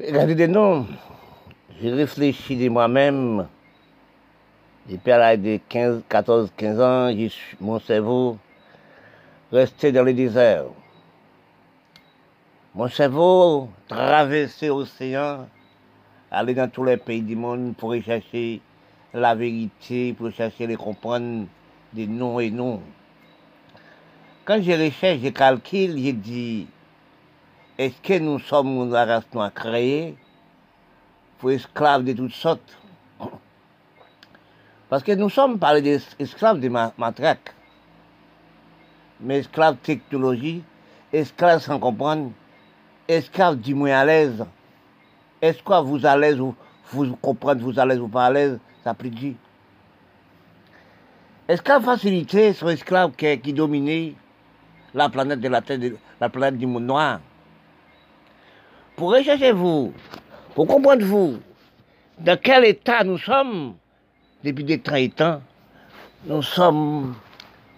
Regardez des noms. J'ai réfléchi de moi-même. Depuis à l'âge de 15, 14, 15 ans, mon cerveau restait dans le désert. Mon cerveau traversait l'océan, allait dans tous les pays du monde pour rechercher la vérité, pour chercher les comprendre des noms et noms. Quand je recherche, je calcule, je dis, est-ce que nous sommes la race noire créée pour esclaves de toutes sortes? Parce que nous sommes pas des esclaves de matraque, mais esclaves technologie, esclaves sans comprendre, esclaves du moins à l'aise. Est-ce que vous à l'aise ou vous comprenez, vous à l'aise ou pas à l'aise, ça plus dit. Esclaves facilité sont esclaves qui, qui dominaient la planète de la Terre, la planète du monde noir? Pour rechercher vous, pour comprendre vous, dans quel état nous sommes depuis des 30 ans, nous sommes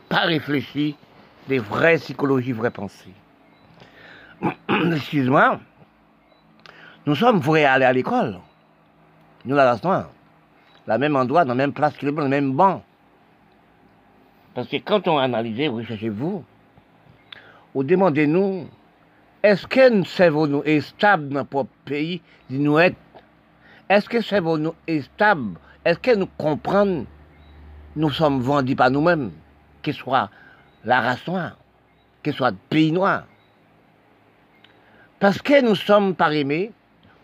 pas réfléchis des vraies psychologies, vraies pensées. excuse-moi, nous sommes vrais aller à l'école. Nous, la race noire. La même endroit, dans la même place que le le même banc. Parce que quand on analyse, vous recherchez vous, vous demandez-nous, est-ce que nous cerveau nous dans notre pays nous Est-ce que cerveau nous est stable Est-ce que nous comprenons? Nous sommes vendus par nous-mêmes, ce soit la race noire, ce soit le pays noir. Parce que nous sommes pas aimés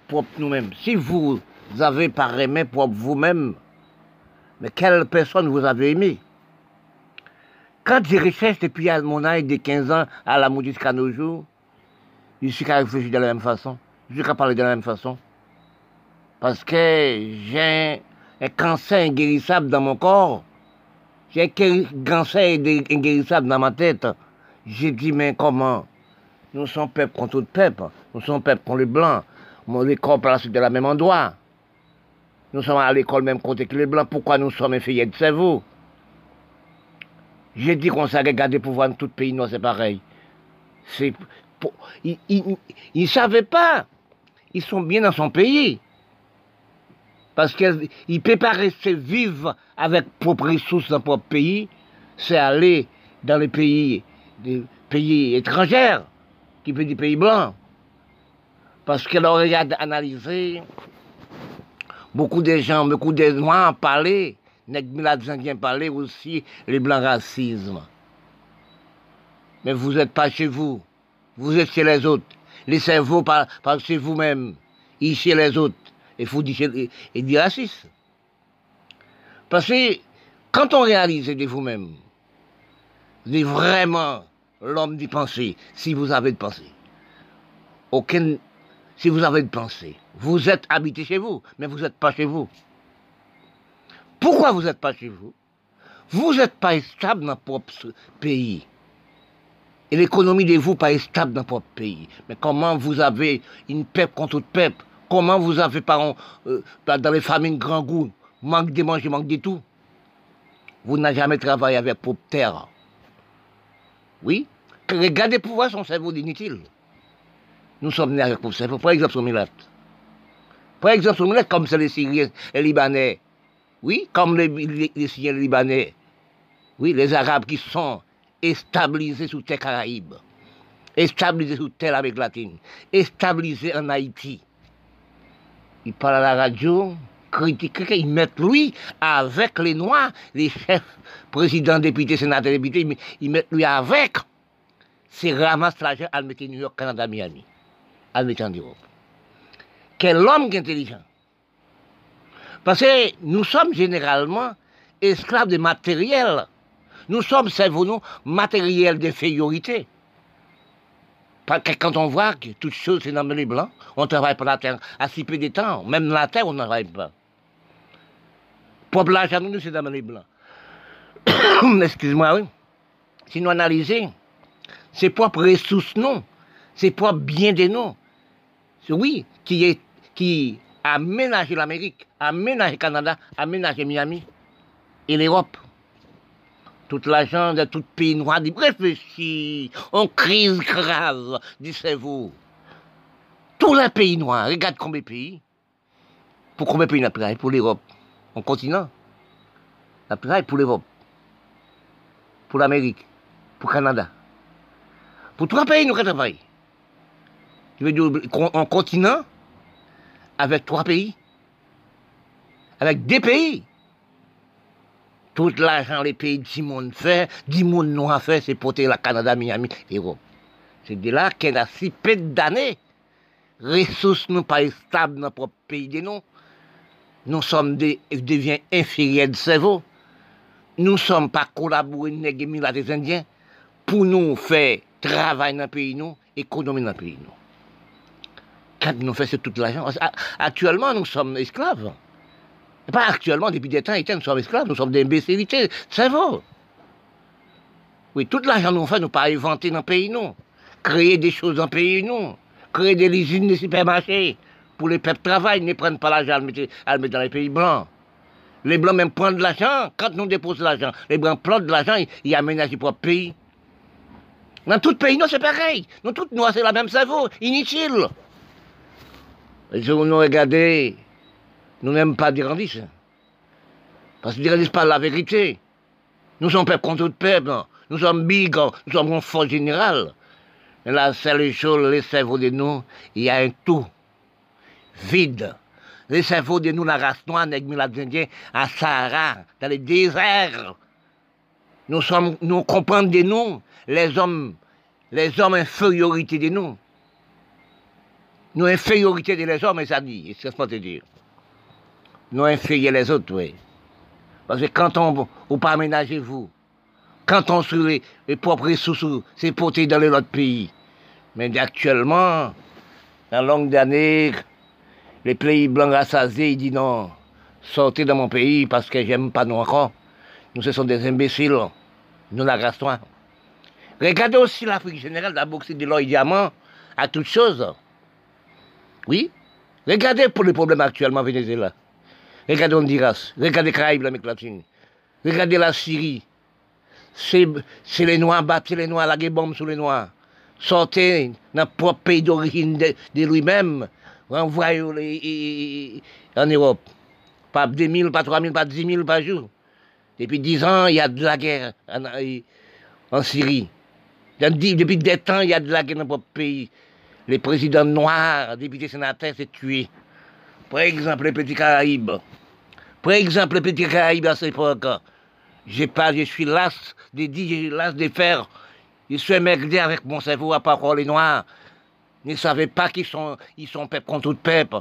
pour nous-mêmes. Si vous avez pas aimé pour vous-même, mais quelle personne vous avez aimé? Quand j'ai recherche depuis mon âge de 15 ans à la jusqu'à nos jours, je suis qu'à réfléchir de la même façon. Je suis qu'à parler de la même façon. Parce que j'ai un cancer inguérissable dans mon corps. J'ai un cancer inguérissable dans ma tête. J'ai dit, mais comment? Nous sommes peuple contre tout peuple. Nous sommes peuple contre les blancs. Par la suite de la même endroit. Nous sommes à l'école même côté que les blancs. Pourquoi nous sommes inférieurs de cerveau J'ai dit qu'on s'est regardé pour voir tout pays noir, c'est pareil. Ils ne savaient pas. Ils sont bien dans son pays. Parce qu'il ne peut pas rester vivre avec propre ressources dans son propre pays. C'est aller dans les pays, des étrangers qui veut du pays blanc. Parce que l'on regarde analyser, beaucoup de gens, beaucoup de noirs parlent, les parlent aussi, les blancs racisme. Mais vous n'êtes pas chez vous, vous êtes chez les autres. Cerveaux parlent, chez vous-même, ils chez les autres. Il faut dire, et dire raciste. Parce que quand on réalise de vous-même, vous êtes vraiment l'homme d'y penser, si vous avez de pensée. Aucun, si vous avez de pensée. Vous êtes habité chez vous, mais vous n'êtes pas chez vous. Pourquoi vous n'êtes pas chez vous? Vous n'êtes pas stable dans votre pays. Et l'économie de vous pas stable dans votre pays. Mais comment vous avez une peuple contre autre peuple Comment vous avez, par euh, dans les familles grand goût, manque de manger, manque de tout? Vous n'avez jamais travaillé avec votre terre. Oui? Regardez pour voir son cerveau inutile. Nous sommes nés avec le cerveau. Exemple, sur Milat. Par exemple, sur Milat, comme c'est les Syriens et les Libanais. Oui, comme les, Syriens et les Libanais. Oui, les Arabes qui sont stabilisés sous terre Caraïbes. Stabilisés sous terre avec latine. Stabilisés en Haïti. Ils parlent à la radio, critiquent, ils mettent lui avec les Noirs, les chefs, présidents, députés, sénateurs, députés, ils mettent lui avec c'est ramasse l'argent à mettre New York, Canada, Miami, à mettre en Europe. Quel homme intelligent. Parce que nous sommes généralement esclaves de matériel. Nous sommes, savons-nous, matériel d'infériorité. Parce que quand on voit que toute chose c'est dans les blancs, on travaille pas la terre à si peu de temps. Même la terre, on ne travaille pas. Pour l'argent, nous, c'est dans les blancs. Excuse-moi, oui. Si nous analysons, c'est propre ressources, non. C'est propre bien des noms. Oui, qui, est, qui a l'Amérique, a le Canada, a Miami et l'Europe. Toute l'argent de tout pays noir dit réfléchis, en crise grave du cerveau. Tous les pays noirs, regarde combien de pays? Pour combien de pays on Pour l'Europe, en continent. La pour l'Europe, pour l'Amérique, pour le Canada. Pour trois pays, nous travaillons. Je veux dire, en continent, avec trois pays, avec des pays. Tout l'ajan le peyi di moun fè, di moun nou a fè, se pote la Kanada, Miami, Erop. Se de la ken a si pet d'anè, resous nou pa estab nan prop peyi de nou, nou som de, devyen infirye de sevo, nou som pa kolabou nè gemi la des Indyen, pou nou fè travay nan peyi nou, ekonomi nan peyi nou. Kat nou fè se tout l'ajan, aktuellement nou som esklav, Pas actuellement, depuis des temps, nous sommes esclaves, nous sommes des imbécilités, c'est vrai. Oui, toute l'argent nous fait, nous pas inventer dans le pays, nous. Créer des choses dans le pays, nous. Créer des usines, des supermarchés. Pour les peuples travaillent, ne prennent pas l'argent à le mettre dans les pays blancs. Les blancs même prennent de l'argent, quand nous déposons l'argent, les blancs prennent de l'argent, ils aménagent leur propre pays. Dans tout pays, nous, c'est pareil. Nous, toutes, nous, c'est la même cerveau, inutile. Les jour nous regardez, nous n'aimons pas dire hein. Parce qu'ils ne disent pas la vérité. Nous sommes peuple contre tout peuple. Nous sommes big, nous sommes une force générale. Mais la seule chose, les cerveaux de nous, il y a un tout vide. Les cerveaux de nous, la race noire, les Indiens, à Sahara, dans les déserts. Nous sommes, nous comprenons de nous, les hommes, les hommes infériorité de nous. Nous infériorité des hommes, ça dit, c'est ce que te dire. Nous inférieurs les autres, oui. Parce que quand on, ou pas aménagez vous, quand on sur les, propres ressources, c'est porté dans l'autre pays. Mais actuellement, dans longue d'années, les pays blancs rassasiés, ils disent non, sortez de mon pays parce que j'aime pas nous encore. Nous, ce sont des imbéciles. Nous, la Regardez aussi l'Afrique générale, d'abord, c'est de l'or et diamant à toutes choses. Oui. Regardez pour les problèmes actuellement Venezuela. Regardez Honduras. Regardez Caraïbes, l'Amérique latine. Regardez la Syrie. C'est les Noirs, battent les Noirs, la bombe sur les Noirs. Sortez dans le propre pays d'origine de, lui-même. Renvoyez en Europe. Pas 2 000, pas 3 000, pas 10 000 par jour. Depuis 10 ans, il y a de la guerre en, Syrie. Depuis des temps, il y a de la guerre dans notre pays les présidents noirs, députés sénateurs, s'est tués. Par exemple, les petits Caraïbes. Par exemple, les petits Caraïbes à cette époque. J'ai pas, je suis las de dire, je suis las de faire. Je suis merdé avec mon cerveau à part les Noirs. Ils ne savaient pas qu'ils sont, ils sont peuple contre tout peuple.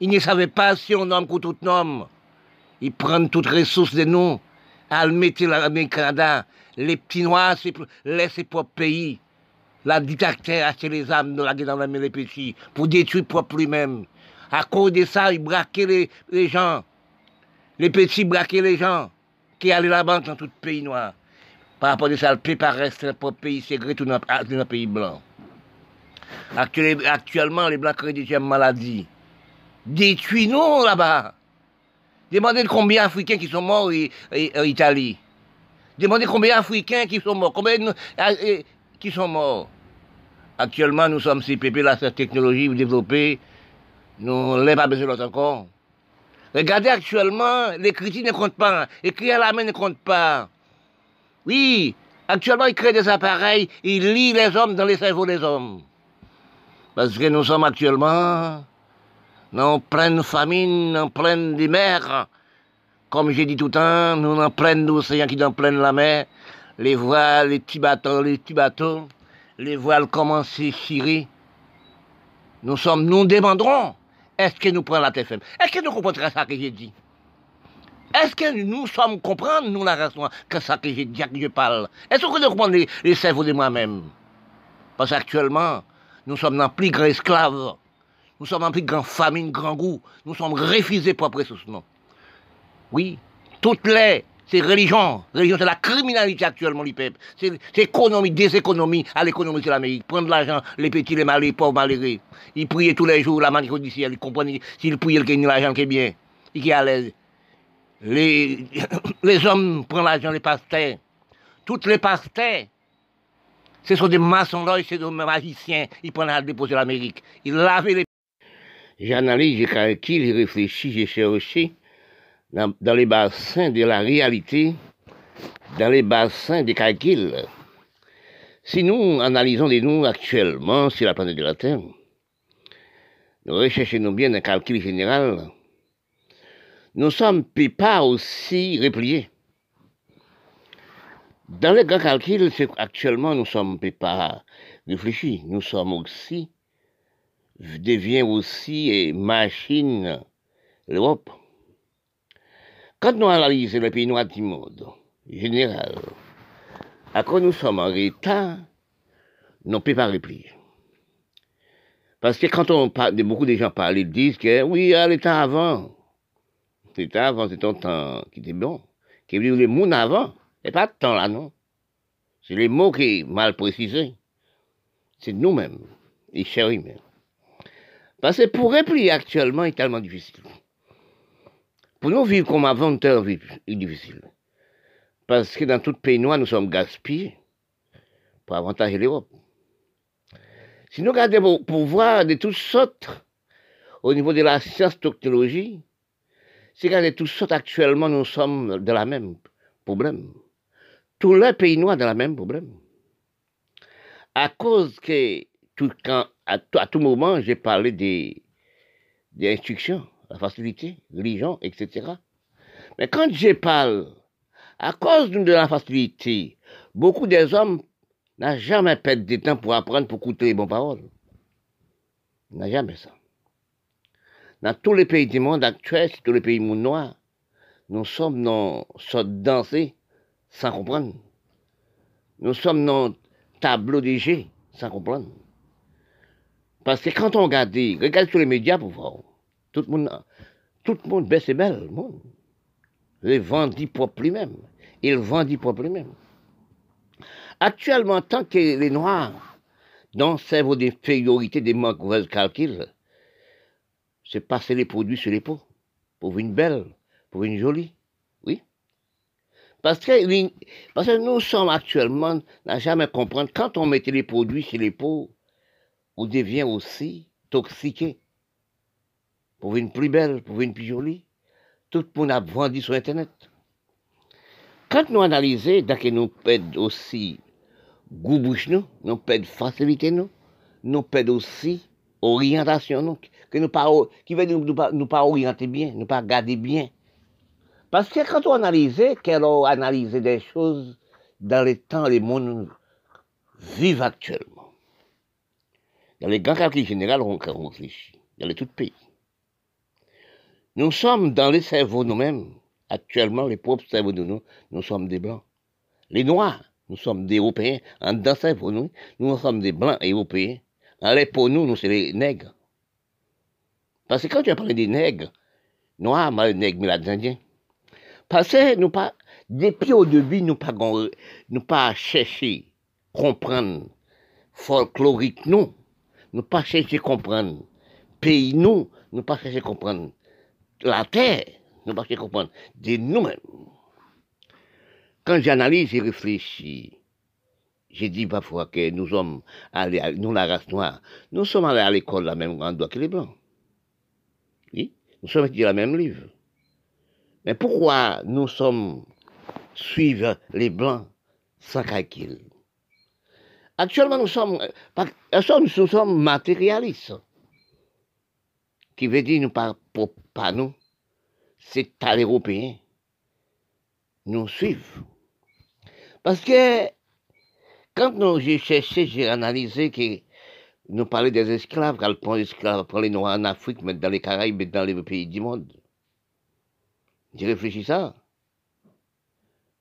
Ils ne savaient pas si on nomme contre tout homme. Ils prennent toutes ressources de nous. Le mettre l'Amérique Canada. Les petits Noirs, laissent ses propres pays. La dictateur a les âmes de la guerre dans la les petits pour détruire propre lui-même. À cause de ça, il braquait les, gens. Les petits braquaient les gens qui allaient là-bas dans tout pays noir. Par rapport à ça, le pays reste le propre pays secret tout dans le pays blanc. Actuellement, les blancs créent des maladies. Détruis-nous là-bas. Demandez combien d'Africains qui sont morts en Italie. Demandez combien d'Africains qui sont morts. Combien qui sont morts. Actuellement, nous sommes pépés là, cette technologie développée, nous n'avons pas besoin d'autre encore. Regardez actuellement, l'écriture ne compte pas, écrire à la main ne compte pas. Oui, actuellement, ils créent des appareils, ils lient les hommes dans les cerveaux des hommes. Parce que nous sommes actuellement en pleine famine, en pleine des mers. Comme j'ai dit tout le temps, nous en pleine d'océans qui dans pleine la mer les voiles, les petits bateaux, les petits bateaux, les voiles commencent à chirer. Nous sommes, nous demanderons, est-ce que nous prenons la TFM Est-ce que nous comprenons ça que j'ai dit? Est-ce que nous sommes comprendre, nous, la raison, que ça que j'ai dit, que je parle? Est-ce que nous comprenons les, cerveaux de moi-même? Parce qu'actuellement, nous sommes dans plus grand esclave. Nous sommes en plus grand famine, grand goût. Nous sommes refusés pour ressources, non. Oui, toutes les c'est religion. Religion, c'est la criminalité actuellement, les peuples. C'est économie, des économies à l'économie de l'Amérique. Prendre l'argent, les petits, les malheureux, les pauvres, malheureux. Ils prient tous les jours, la manière du ciel. Ils comprennent, s'ils prient, ils gagnent l'argent qui est bien. Qui est à l'aise. Les, les hommes prennent l'argent, les pasteurs. Toutes les pasteurs. Ce sont des maçons c'est des magiciens. Ils prennent à déposer l'Amérique. Ils lavent les. J'analyse, j'ai réfléchi, j'ai cherché dans, les bassins de la réalité, dans les bassins des calculs. Si nous analysons les nous actuellement sur la planète de la Terre, nous recherchons bien un calcul général, nous sommes pas aussi repliés. Dans les grands calculs, actuellement, nous sommes pas réfléchis. Nous sommes aussi, devient aussi machine l'Europe. Quand nous analysons les pays noirs du monde, général, à quoi nous sommes en retard, nous ne pouvons pas replier. Parce que quand on parle, beaucoup de gens parlent, ils disent que oui, à l'état avant, l'état avant, c'est un temps qui était bon, qui est venu le monde avant. Et pas de temps là, non. C'est les mots qui sont mal précisés. C'est nous-mêmes, les chéris même. Parce que pour replier actuellement, c'est tellement difficile. Pour nous vivre comme avant, c'est difficile. Parce que dans tout pays noir, nous sommes gaspillés pour avantager l'Europe. Si nous regardons pour voir de toutes sortes au niveau de la science technologie, c'est que de toutes sortes actuellement, nous sommes dans la même problème tous les pays noirs dans le même problème. À cause que tout, quand, à, tout moment, j'ai parlé des instructions, la facilité, religion, etc. Mais quand je parle, à cause de la facilité, beaucoup des hommes n'ont jamais perdu de temps pour apprendre, pour écouter les bonnes paroles. N'a jamais ça. Dans tous les pays du monde actuel, tous les pays du monde noir, nous sommes dans cette dansée sans comprendre. Nous sommes dans tableau des G sans comprendre. Parce que quand on regarde, regarde sur les médias pour voir, tout le monde, tout le monde belle, le monde. Il vendit propre lui-même. Il vendit propre lui-même. Actuellement, tant que les Noirs, dans servent d'infériorité, des manques de calcul, c'est passer les produits sur les pots. Pour une belle, pour une jolie. Que, parce que nous sommes actuellement, n'a jamais comprendre, quand on mettait les produits chez les pauvres, on devient aussi toxiqué. Pour une plus belle, pour une plus jolie. Tout le monde a vendu sur Internet. Quand nous analysons, que nous perdons aussi goût bouche nous, nous perdons facilité nous, nous perdons aussi orientation nous, que nous pas, qui veut nous, nous, pas, nous pas orienter bien, nous pas garder bien. Parce que quand on analyse, qu'elle a analysé des choses dans les temps, les mondes vivent actuellement. Dans les grands calculs généraux, on réfléchit, dans les tout pays. Nous sommes dans les cerveaux nous-mêmes, actuellement, les propres cerveaux de nous, nous sommes des blancs. Les noirs, nous sommes des européens. En dans cerveau, nous, nous sommes des blancs européens. En les pour nous, nous, c'est les nègres. Parce que quand tu as parlé des nègres, noirs, mal nègres, mais les indiens, parce que nous pas, depuis au début, nous pas, nous pas chercher comprendre folklorique, nous. Nous pas chercher comprendre pays, nous. Nous pas chercher comprendre la terre. Nous pas chercher comprendre de nous-mêmes. Quand j'analyse et réfléchis, j'ai dit parfois que nous sommes nous la race noire, nous sommes allés à l'école la même grande que les blancs. Oui, nous sommes étudiés la même livre. Mais pourquoi nous sommes suivre les blancs sans calcul? Actuellement, nous sommes, nous sommes matérialistes. Qui veut dire, nous pas, pas nous, c'est à l'Européen. Nous suivons. Parce que quand nous, j'ai cherché, j'ai analysé que nous parlons des esclaves, quand on les esclaves, les Noirs en Afrique, mais dans les Caraïbes, mais dans les pays du monde. J'ai réfléchi ça.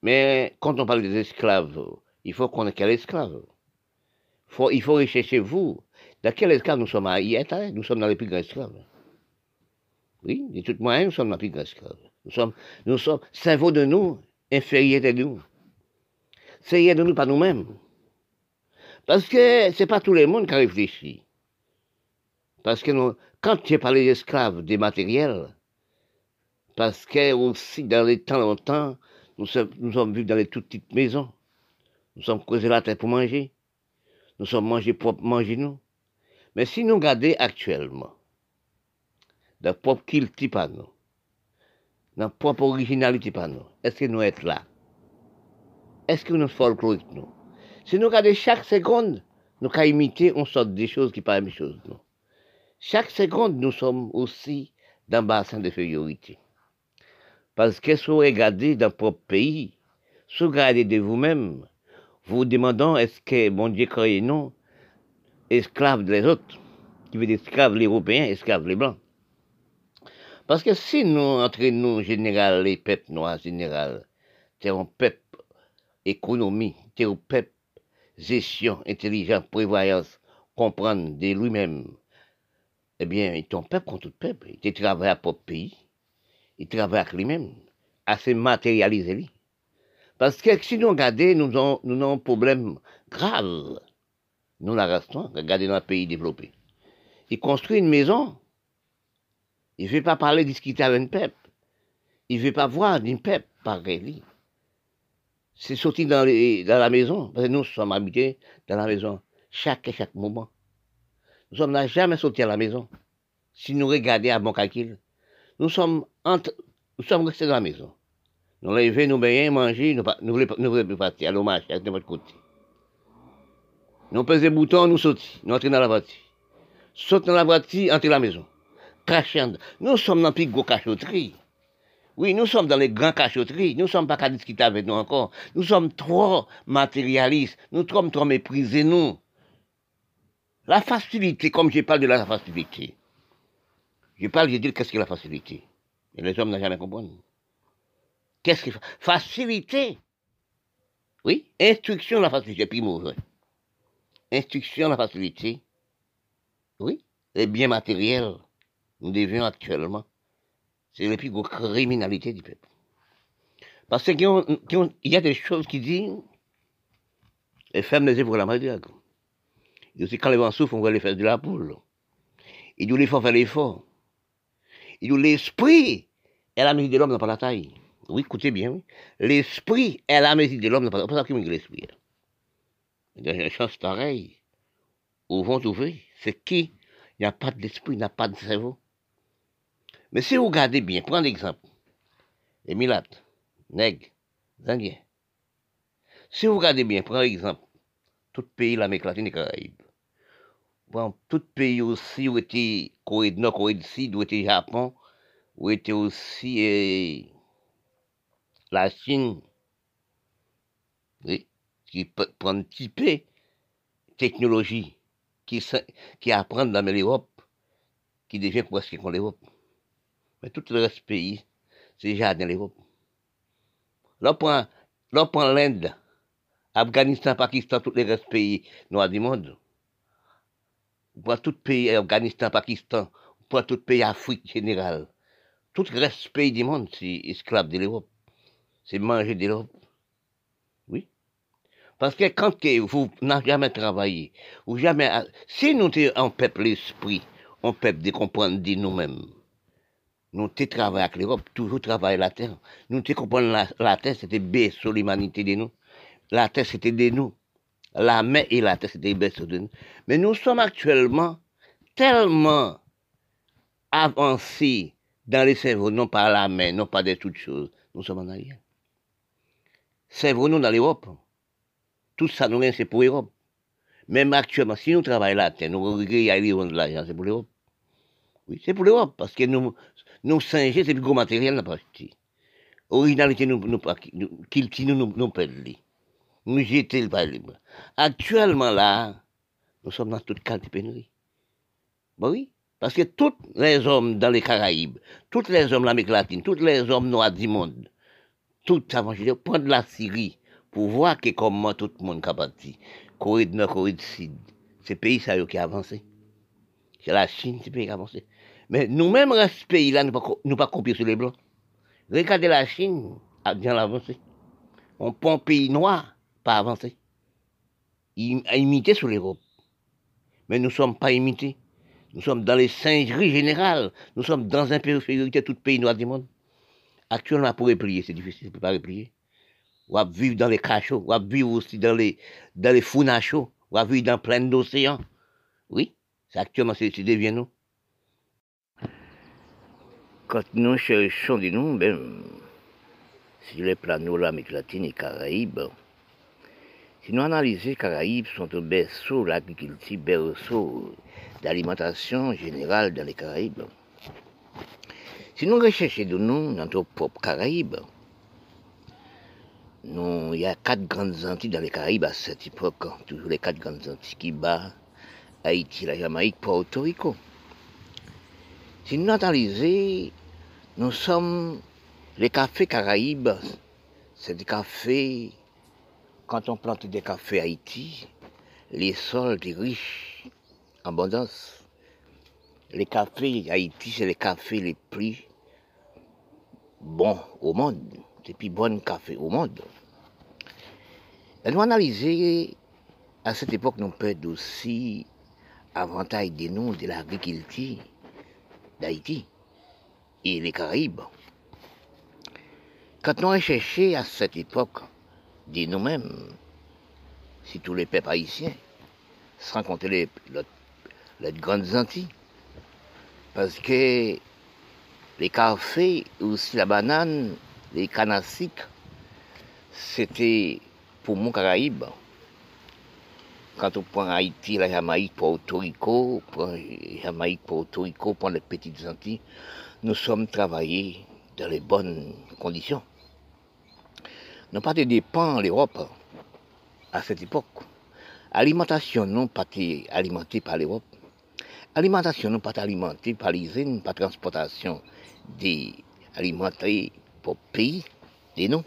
Mais quand on parle des esclaves, il faut qu'on ait quel esclave. Faut, il faut rechercher vous. Dans quel esclave nous sommes à hein? Nous sommes dans les plus grands esclaves. Oui, de toute manière, nous sommes dans les plus. Nous sommes, nous sommes, cerveau de nous, inférieur de nous. C'est de nous, pas nous-mêmes. Parce que c'est pas tout le monde qui réfléchit. Parce que nous, quand tu parlé d'esclaves, des matériels, parce que aussi, dans les temps longtemps, nous sommes, nous sommes vus dans les toutes petites maisons. Nous sommes creusés la terre pour manger. Nous sommes mangés propres, manger nous. Mais si nous regardons actuellement, dans propre culture pas nous, dans propre originalité pas nous, est-ce que nous sommes là? Est-ce que nous sommes folkloriques nous? Si nous regardons chaque seconde, nous pouvons imiter, on sort des choses qui pas la même chose. Non? Chaque seconde, nous sommes aussi dans le bassin de fériorité. Parce que si vous regardez dans propre pays, si vous regardez de vous-même, vous vous demandez est-ce que mon Dieu crée non? Esclaves des autres, qui veut dire esclaves les Européens, esclaves les Blancs. Parce que si nous, entre nous, général, les peuples noirs, général, c'est un peuple économie, c'est un peuple gestion, intelligence, prévoyance, comprendre de lui-même, eh bien, il est un peuple contre tout peuple. Il travaille à propre pays. Il travaille avec lui-même, à se matérialiser. Parce que si nous regardons, nous avons, un problème grave. Nous la restons, regardez dans un pays développé. Il construit une maison. Il ne veut pas parler, discuter avec un peuple. Il ne veut pas voir d'un peuple pareil. C'est sorti dans, dans la maison, parce nous sommes habités dans la maison, chaque et chaque moment. Nous sommes jamais sorti à la maison. Si nous regardons à bon calcul, nous sommes, entre, nous sommes restés dans la maison. Nous lever, nous baigner, manger, nous ne voulons plus partir à l'hommage, de votre côté. Nous pesons les boutons, nous sautons, nous entrons dans la voiture. Sautons dans la voiture, entrons dans la maison. Nous sommes dans le plus gros cachotterie. Oui, nous sommes dans les grands cachotteries. Nous ne sommes pas qu'à discuter avec nous encore. Nous sommes trop matérialistes. Nous sommes trop méprisés, nous. La facilité, comme je parle de la facilité. Je parle, je dis qu'est-ce que la facilité. Et les hommes n'ont jamais compris. Qu'est-ce que facilité? Oui, instruction la facilité, puis mauvais. Instruction la facilité. Oui, les biens matériels, nous devions actuellement c'est la plus grosse criminalité du peuple. Parce qu'il y a des choses qui disent, les femmes les pour la mariage. Il aussi, quand les vents souffrent, on va les faire de la poule. Il dit l'effort faire l'effort. Il dit l'esprit est la mesure de l'homme, n'a pas la taille. Oui, écoutez bien, oui. L'esprit est la mesure de l'homme, n'a pas la taille. C'est pas ça qui me dit l'esprit. Il y a une chance pareille. Au vent trouver, c'est qui Il n'y a pas d'esprit, il n'y a pas de cerveau. Mais si vous regardez bien, prenez l'exemple. Les milates, nègres. Si vous regardez bien, prenez l'exemple. Tout pays, l'Amérique latine et Caraïbes. Bon, tout pays aussi, où était Corée du Nord, Corée du Sud, où était Japon, où était aussi eh, la Chine. Oui, qui prend un petit peu technologie, qui, qui apprend dans l'Europe, qui devient presque comme l'Europe. Mais tout le reste pays, c'est déjà dans l'Europe. Là, on prend l'Inde, Afghanistan, Pakistan, tous les restes pays noirs du monde. On prend tout pays, Afghanistan, Pakistan, on prend tout pays Afrique générale. Tout le reste pays du monde, c'est esclave de l'Europe. C'est manger de l'Europe. Oui. Parce que quand vous n'avez jamais travaillé, ou jamais, si nous sommes un peuple esprit, un peuple de comprendre de nous-mêmes, nous travaillons avec l'Europe, toujours travailler la terre. Nous te comprenons la, la terre, c'était sur l'humanité de nous. La terre, c'était de nous. La mer et la terre, c'était berceau de nous. Mais nous sommes actuellement tellement avancés dans les cerveaux, non pas la mer, non pas de toutes choses. Nous sommes en arrière. Cerveau, nous, dans l'Europe. Tout ça, nous, c'est pour l'Europe. Même actuellement, si nous travaillons la terre, nous regardons de l'argent, c'est pour l'Europe. Oui, c'est pour l'Europe, parce que nous, nous singer, c'est le gros matériel, n'a pas Originalité, nous, nous, nous, nous, nous, nous. Nous jetons le libre. Actuellement, là, nous sommes dans toute qualité de pénurie. Bon, oui. Parce que tous les hommes dans les Caraïbes, tous les hommes de l'Amérique latine, tous les hommes noirs du monde, tout ça, je prendre la Syrie pour voir que comment tout le monde est parti. Corée du Nord, Corée du Sud. C'est pays ça qui a avancé. C'est la Chine, c'est pays qui a avancé. Mais nous-mêmes, ce pays-là, nous ne pas copier sur les Blancs. Regardez la Chine, a bien avancé. On prend un pays noir, pas avancé. Il a imité sur l'Europe. Mais nous ne sommes pas imités. Nous sommes dans les singeries générales. Nous sommes dans un périphérique tout pays noir du monde. Actuellement, pour replier, c'est difficile, ne peut pas replier. On va vivre dans les cachots, on va vivre aussi dans les, dans les ou à vivre dans plein d'océans. Oui, actuellement c'est devient nous. Quand nous cherchons de nous, ben, sur les plans de l'Amérique latine et Caraïbes, si nous analysons les Caraïbes, sont au berceau, l'agriculture, berceau d'alimentation générale dans les Caraïbes. Si nous recherchons de nous dans nos propres Caraïbes, il y a quatre grandes Antilles dans les Caraïbes à cette époque, toujours les quatre grandes Antilles battent Haïti, la Jamaïque, Porto Rico. Si nous analysons, nous sommes les cafés Caraïbes, c'est des cafés, quand on plante des cafés à Haïti, les sols sont riches abondance. Les cafés Haïti, c'est les cafés les plus bons au monde, les plus bons cafés au monde. Et nous analyser, à cette époque, nous peut aussi avantage des noms de l'agriculture d'Haïti et les Caraïbes. Quand nous recherchons à cette époque de nous-mêmes, si tous les peuples haïtiens, sans compter les, les, grandes Antilles, parce que les cafés, aussi la banane, les canassiques, c'était pour mon Caraïbe. Quand on prend Haïti, la Jamaïque, Porto Rico, prend Jamaïque, Porto Rico, prend les petites Antilles, nous sommes travaillés dans les bonnes conditions. Nous pas de dépend l'Europe à cette époque. Alimentation non pas alimentée par l'Europe. Alimentation non pas alimentée par les usines, par transportation des alimentés pour pays, des noms.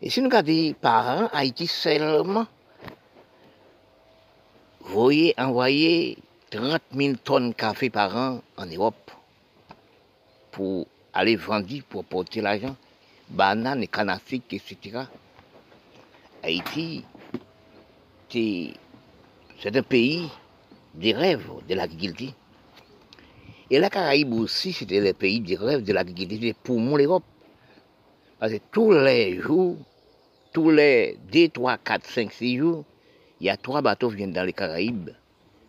Et si nous regardons par an, Haïti seulement, voyez envoyer 30 000 tonnes de café par an en Europe pour aller vendre, pour porter l'argent bananes, canne Afrique, etc. Haïti, c'est un pays des rêves de l'agriculture. Et la Caraïbe aussi, c'était le pays des rêves de l'agriculture pour moi l'Europe. Parce que tous les jours, tous les 2, 3, 4, 5, 6 jours, il y a trois bateaux qui viennent dans les Caraïbes,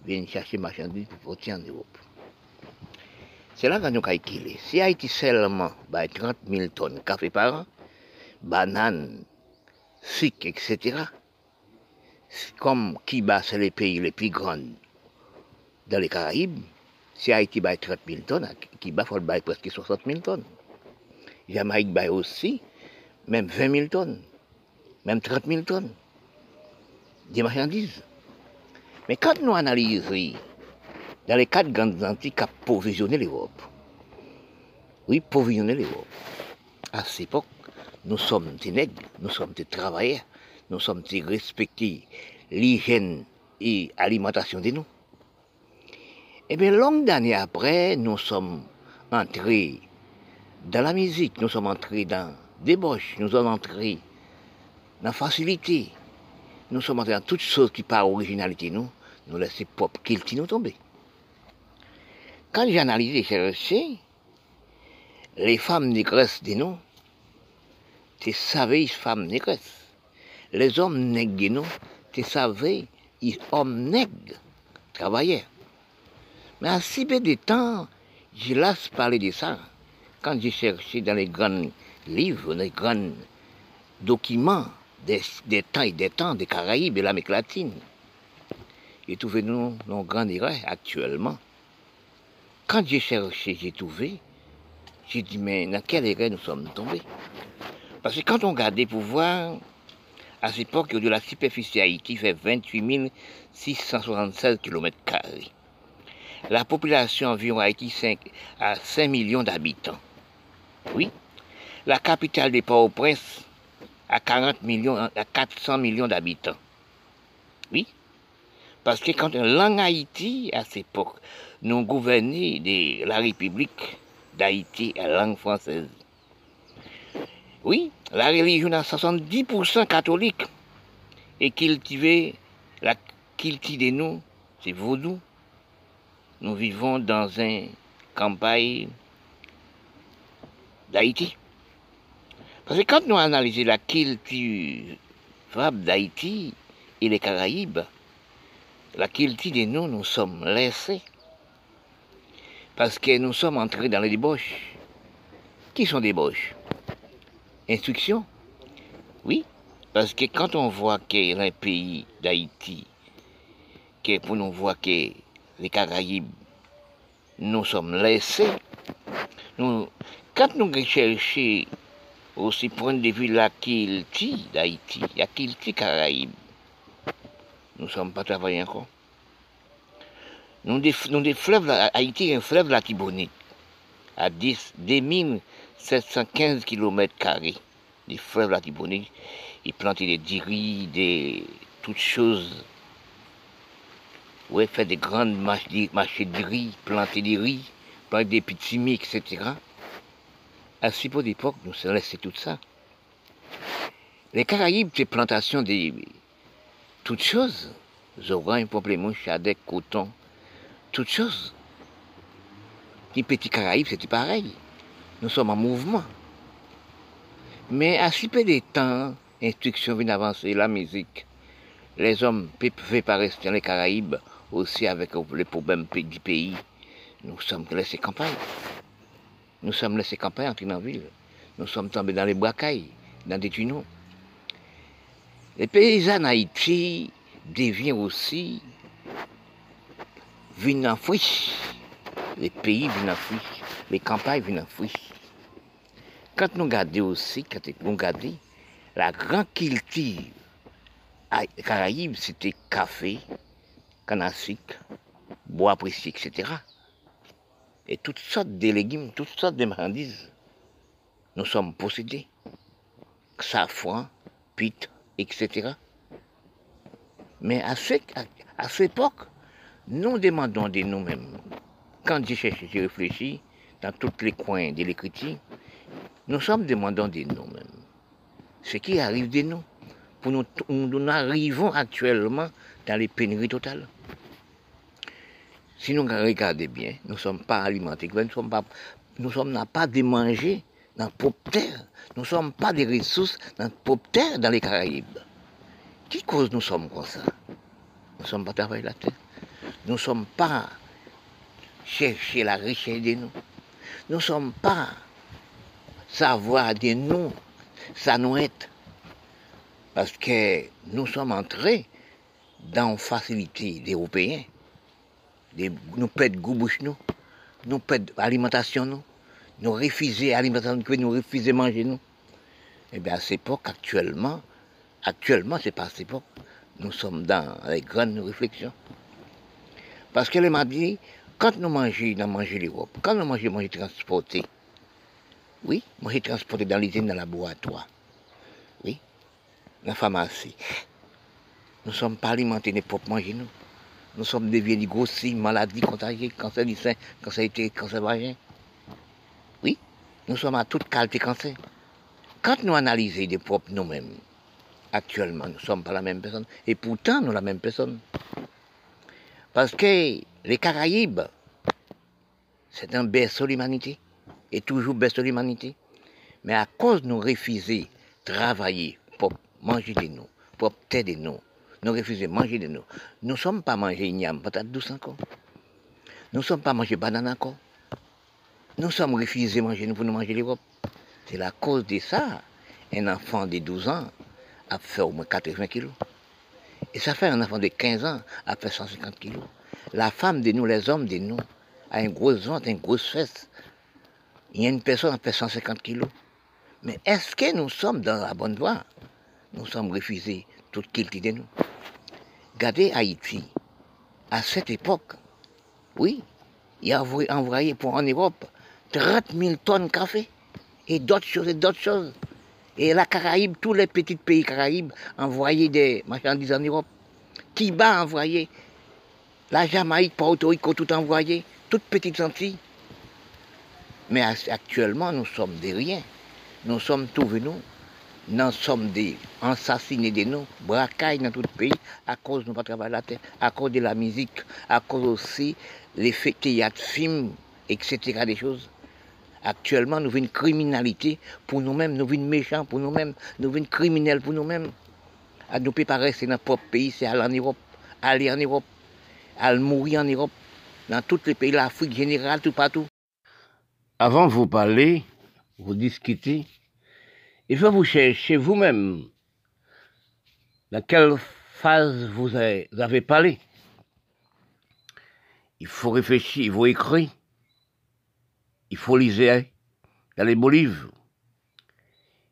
viennent chercher marchandises pour porter en Europe. C'est là que nous calculons. Si Haïti seulement 30 000 tonnes de café par an, bananes, sucre, etc., comme Kiba, c'est les pays les plus grands dans les Caraïbes, si Haïti bat 30 000 tonnes, Kiba faut le presque 60 000 tonnes. Jamaïque bat aussi, même 20 000 tonnes, même 30 000 tonnes, des marchandises. Mais quand nous analysons dans les quatre grandes Antilles qui provisionné l'Europe. Oui, provisionné l'Europe. À cette époque, nous sommes des nègres, nous sommes des travailleurs, nous sommes des respectés l'hygiène et l'alimentation de nous. Et eh bien, longue d'années après, nous sommes entrés dans la musique, nous sommes entrés dans débauche, nous sommes entrés dans la facilité, nous sommes entrés dans toutes choses qui par originalité nous, nous laissons propre qu'ils nous tomber. Quand j'ai analysé ces les femmes négresses des noms, tu savais femmes négresses. Les hommes nègres des noms, tu savais hommes nègres, travailleurs. Mais à si peu de temps, je laisse parler de ça. Quand j'ai cherché dans les grands livres, les grands documents des, temps et des temps des Caraïbes et l'Amérique latine, j'ai trouvé nos, grands actuellement. Quand j'ai cherché, j'ai trouvé, j'ai dit, mais dans quelle erreur nous sommes tombés? Parce que quand on regarde les pouvoirs, à cette époque, de la superficie Haïti fait 28 676 km. La population environ Haïti 5, a 5 millions d'habitants. Oui. La capitale des Port-au-Prince a 40 millions, à 400 millions d'habitants. Oui. Parce que quand on langue Haïti, à cette époque, nous gouvernons de la République d'Haïti à langue française. Oui, la religion est 70% catholique. Et cultiver, la culture de nous, c'est vaudou. Nous vivons dans un campagne d'Haïti. Parce que quand nous analysons la culture d'Haïti et les Caraïbes, la qualité de nous, nous sommes laissés. Parce que nous sommes entrés dans les débauches. Qui sont débauches? Instruction? Oui, parce que quand on voit que un pays d'Haïti, que pour nous voir que les Caraïbes, nous sommes laissés, nous, quand nous cherchons aussi point de vue la qualité d'Haïti, la qualité Caraïbes, nous ne sommes pas travaillés encore. Nous des, nous des fleuves, Haïti est un fleuve la Tibonite, à 10, 2715 km des fleuves la Tibonite. Ils plantaient des diris, des toutes choses. Ouais, fait des grandes marchés de riz, planter des riz, planter des petits etc. À ce peu d'époque, nous avons laissé tout ça. Les Caraïbes, c'est plantation de toutes choses. Zorin, pamplemouche, chadec, coton, toutes choses. Les petits Caraïbes, c'était pareil? Nous sommes en mouvement. Mais à si peu de temps, l'instruction vient avancer, la musique. Les hommes ne peuvent pas rester dans les Caraïbes, aussi avec les problèmes du pays. Nous sommes laissés campagne. Nous sommes laissés campagne en dans ville. Nous sommes tombés dans les bracailles, dans des tunnels. Les paysans en Haïti deviennent aussi Les pays viennent en friche. Les campagnes viennent en friche. Quand nous regardons aussi, nous la grande culture Caraïbes, c'était café, canne bois précieux, etc et toutes sortes de légumes, toutes sortes de marchandises. Nous sommes possédés. Safran, pite, etc. Mais à, cette, à, cette époque, nous demandons de nous-mêmes, quand j'ai cherché, j'ai réfléchi, dans tous les coins de l'écriture, nous sommes demandants de nous-mêmes. Ce qui arrive de nous. Pour nous, nous arrivons actuellement dans les pénuries totales. Si nous regardons bien, nous ne sommes pas alimentés, nous sommes pas, nous sommes pas de manger dans la terre. Nous ne sommes pas des ressources dans la terre dans les Caraïbes. Qui cause nous sommes comme ça? Nous ne sommes pas travailler la terre. Nous ne sommes pas chercher la richesse de nous. Nous ne sommes pas savoir de nous, ça nous est. Parce que nous sommes entrés dans facilité des Européens nous perdons goût bouche nous, nous perdons alimentation nous, nous refusons l'alimentation nous refusons manger nous. Eh bien à cette époque actuellement, actuellement c'est pas à cette époque, nous sommes dans les grandes réflexions. Parce qu'elle m'a dit, quand nous mangeons, nous mangeons l'Europe, quand nous mangeons, manger transporté, oui, manger transporté dans l'usine, dans le laboratoire, oui, dans la pharmacie. Nous ne sommes pas alimentés, ni pour manger nous. Nous sommes devenus grossis, maladies contagieuses, cancer du sein, cancer du cancer vagin. Oui, nous sommes à toute qualité cancer. Quand nous analysons des propres nous-mêmes, actuellement, nous ne sommes pas la même personne. Et pourtant, nous sommes la même personne. Parce que les Caraïbes, c'est un berceau de l'humanité. Et toujours berceau de l'humanité. Mais à cause de nous refuser travailler pour manger de nous, pour de nous, nous refusons de manger de nous. Nous ne sommes pas mangés igname, patate douce encore. Nous ne sommes pas mangés banane encore. Nous sommes refusés de manger nous pour nous manger l'Europe. C'est la cause de ça. Un enfant de 12 ans a fait au moins 80 kilos. Et ça fait un enfant de 15 ans a fait 150 kilos. La femme de nous, les hommes de nous, a une grosse ventre, une grosse fesse. Il y a une personne qui fait 150 kilos. Mais est-ce que nous sommes dans la bonne voie? Nous sommes refusés toute qualité de nous. Regardez Haïti, à cette époque, oui, il a envoyé pour en Europe 30 000 tonnes de café et d'autres choses et d'autres choses. Et la Caraïbe, tous les petits pays Caraïbes envoyaient des marchandises en Europe. Cuba a envoyé. La Jamaïque, Porto Rico, tout envoyé. Toutes petites Antilles. Mais actuellement, nous sommes des riens. Nous sommes tous venus nous sommes des assassinés de nous, braquailles dans tout le pays, à cause de notre travail la terre, à cause de la musique, à cause aussi des théâtre, films, etc. des choses. Actuellement, nous une criminalité pour nous-mêmes, nous une méchants pour nous-mêmes, nous une criminels pour nous-mêmes. À nous rester dans notre propre pays, c'est aller en Europe, aller en Europe. à mourir en Europe, dans tous les pays, l'Afrique générale, tout partout. Avant de vous parler, vous discuter, il faut vous chercher vous-même dans quelle phase vous avez parlé. Il faut réfléchir, il faut écrire, il faut lire dans les beaux livres,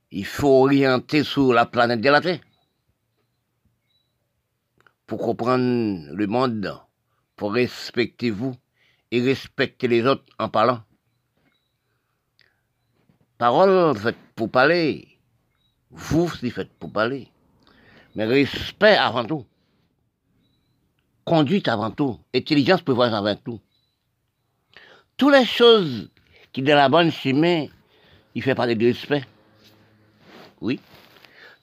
il faut orienter sur la planète de la Terre. Pour comprendre le monde, pour respecter vous et respecter les autres en parlant. Parole faite pour parler, vous c'est faites pour parler, mais respect avant tout, conduite avant tout, intelligence pour voir avant tout. Toutes les choses qui dans la bonne chemin, il fait parler de respect. Oui.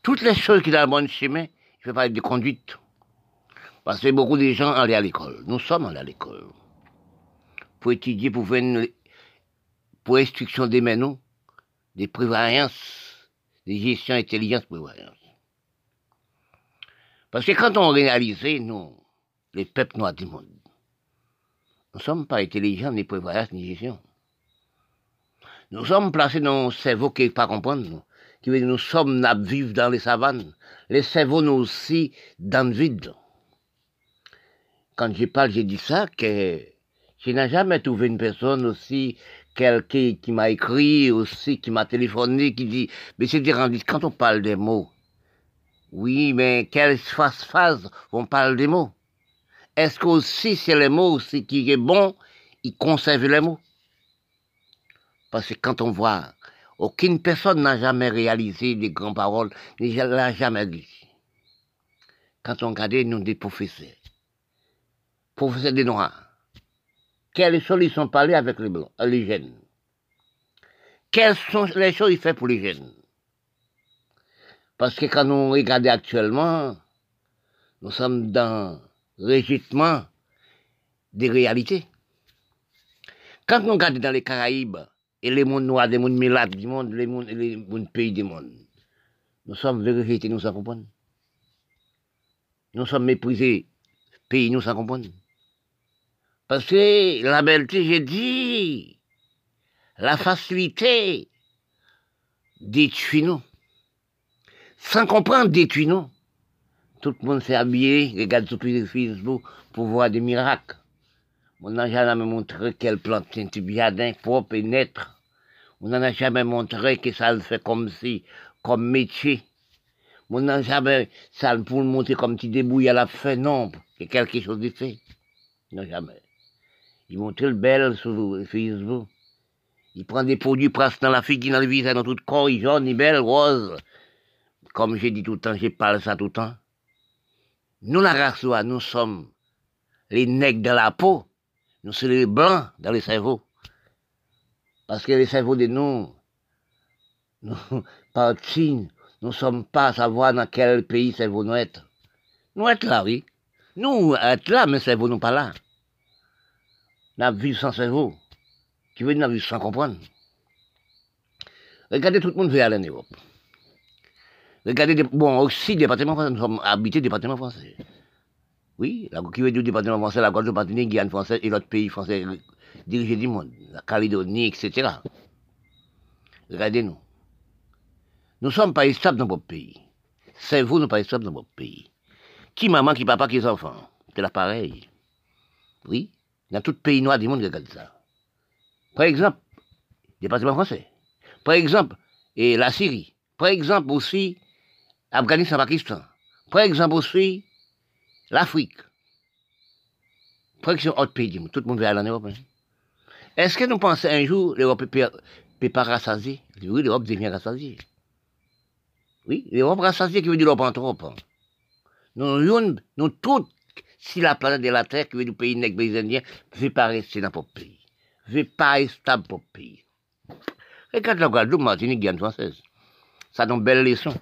Toutes les choses qui dans la bonne chemin, il fait parler de conduite. Parce que beaucoup de gens allaient à l'école. Nous sommes allés à l'école. Pour étudier, pour faire pour instruction des menus, des prévoyances, des gestions intelligence prévoyance. Parce que quand on réalisait, nous, les peuples noirs du monde, nous ne sommes pas intelligents, ni prévoyance, ni gestion. Nous sommes placés dans un cerveau qui ne pas comprendre. Qui veut dire nous sommes à vivre dans les savanes. Les cerveaux, nous aussi, dans le vide quand je parle, j'ai dit ça, que je n'ai jamais trouvé une personne aussi, quelqu'un qui m'a écrit, aussi, qui m'a téléphoné, qui dit, mais c'est rendu, quand on parle des mots, oui, mais quelle phase, phase on parle des mots? Est-ce qu'aussi c'est les mots aussi qui est bon, il conserve les mots? Parce que quand on voit, aucune personne n'a jamais réalisé des grandes paroles, ne l'a jamais dit. Quand on regarde, nous, des professeurs, professeur des Noirs, quelles choses ils sont parlés avec les Blancs, les jeunes? Quelles sont les choses qu'ils font pour les jeunes? Parce que quand on regarde actuellement, nous sommes dans régitement des réalités. Quand on regarde dans les Caraïbes, et les mondes noirs, les mondes mélates du monde, les mondes, les mondes pays du monde, nous sommes vérifiés, nous sans comprendre. Nous sommes méprisés, pays, nous sans comprendre. Parce que la belleté, j'ai dit, la facilité détruit nous. Sans comprendre, détruit nous. Tout le monde s'est habillé, regarde sur Facebook pour voir des miracles. On n'a jamais montré quelle plante un jardin propre et net. On n'en a jamais montré que ça le fait comme si, comme métier. On n'a jamais, ça pour le montrer comme tu débrouilles à la fin, non, que quelque chose de fait. Non, jamais. Il montre le bel sur Facebook. Il prend des produits presque dans la figure, dans le visage, dans tout le corps, il jaune, il belle, rose. Comme j'ai dit tout le temps, j'ai parlé ça tout le temps. Nous, la race nous sommes les nègres dans la peau. Nous sommes les blancs dans le cerveau. Parce que les cerveaux de nous, nous, partis, nous ne sommes pas à savoir dans quel pays cerveau nous sommes. Nous sommes là, oui. Nous sommes là, mais cerveau nous pas là n'a vivre sans cerveau, qui veut dire vivre sans comprendre. Regardez, tout le monde veut aller en Europe. Regardez, bon, aussi, département français, nous sommes habités département français. Oui, la, qui veut dire département français, la Guadeloupe, Martinique, Guyane français et l'autre pays français dirigé du monde, la Calédonie, etc. Regardez-nous. Nous sommes pas stables dans notre pays. C'est vous, nous pas stables dans votre pays. Qui maman, qui papa, qui enfants? C'est là pareil. Oui. Dans tout pays noir du monde, regarde ça. Par exemple, département français. Par exemple, et la Syrie. Par exemple aussi, Afghanistan, Pakistan. Par exemple aussi, l'Afrique. Exemple, autre pays. Tout le monde veut aller en Europe. Hein? Est-ce que nous pensons un jour l'Europe peut, peut pas rassasier Oui, l'Europe devient rassasiée. Oui, l'Europe rassasiée qui veut dire l'Europe en trop. Hein. Nous, nous, toutes si la planète de la Terre, qui veut du pays nègre, pays indien, ne veut pas rester dans notre pays. Ne veut pas stable pour le pays. Regarde la Guadeloupe, Martinique, Guyane française. Ça donne belle leçon.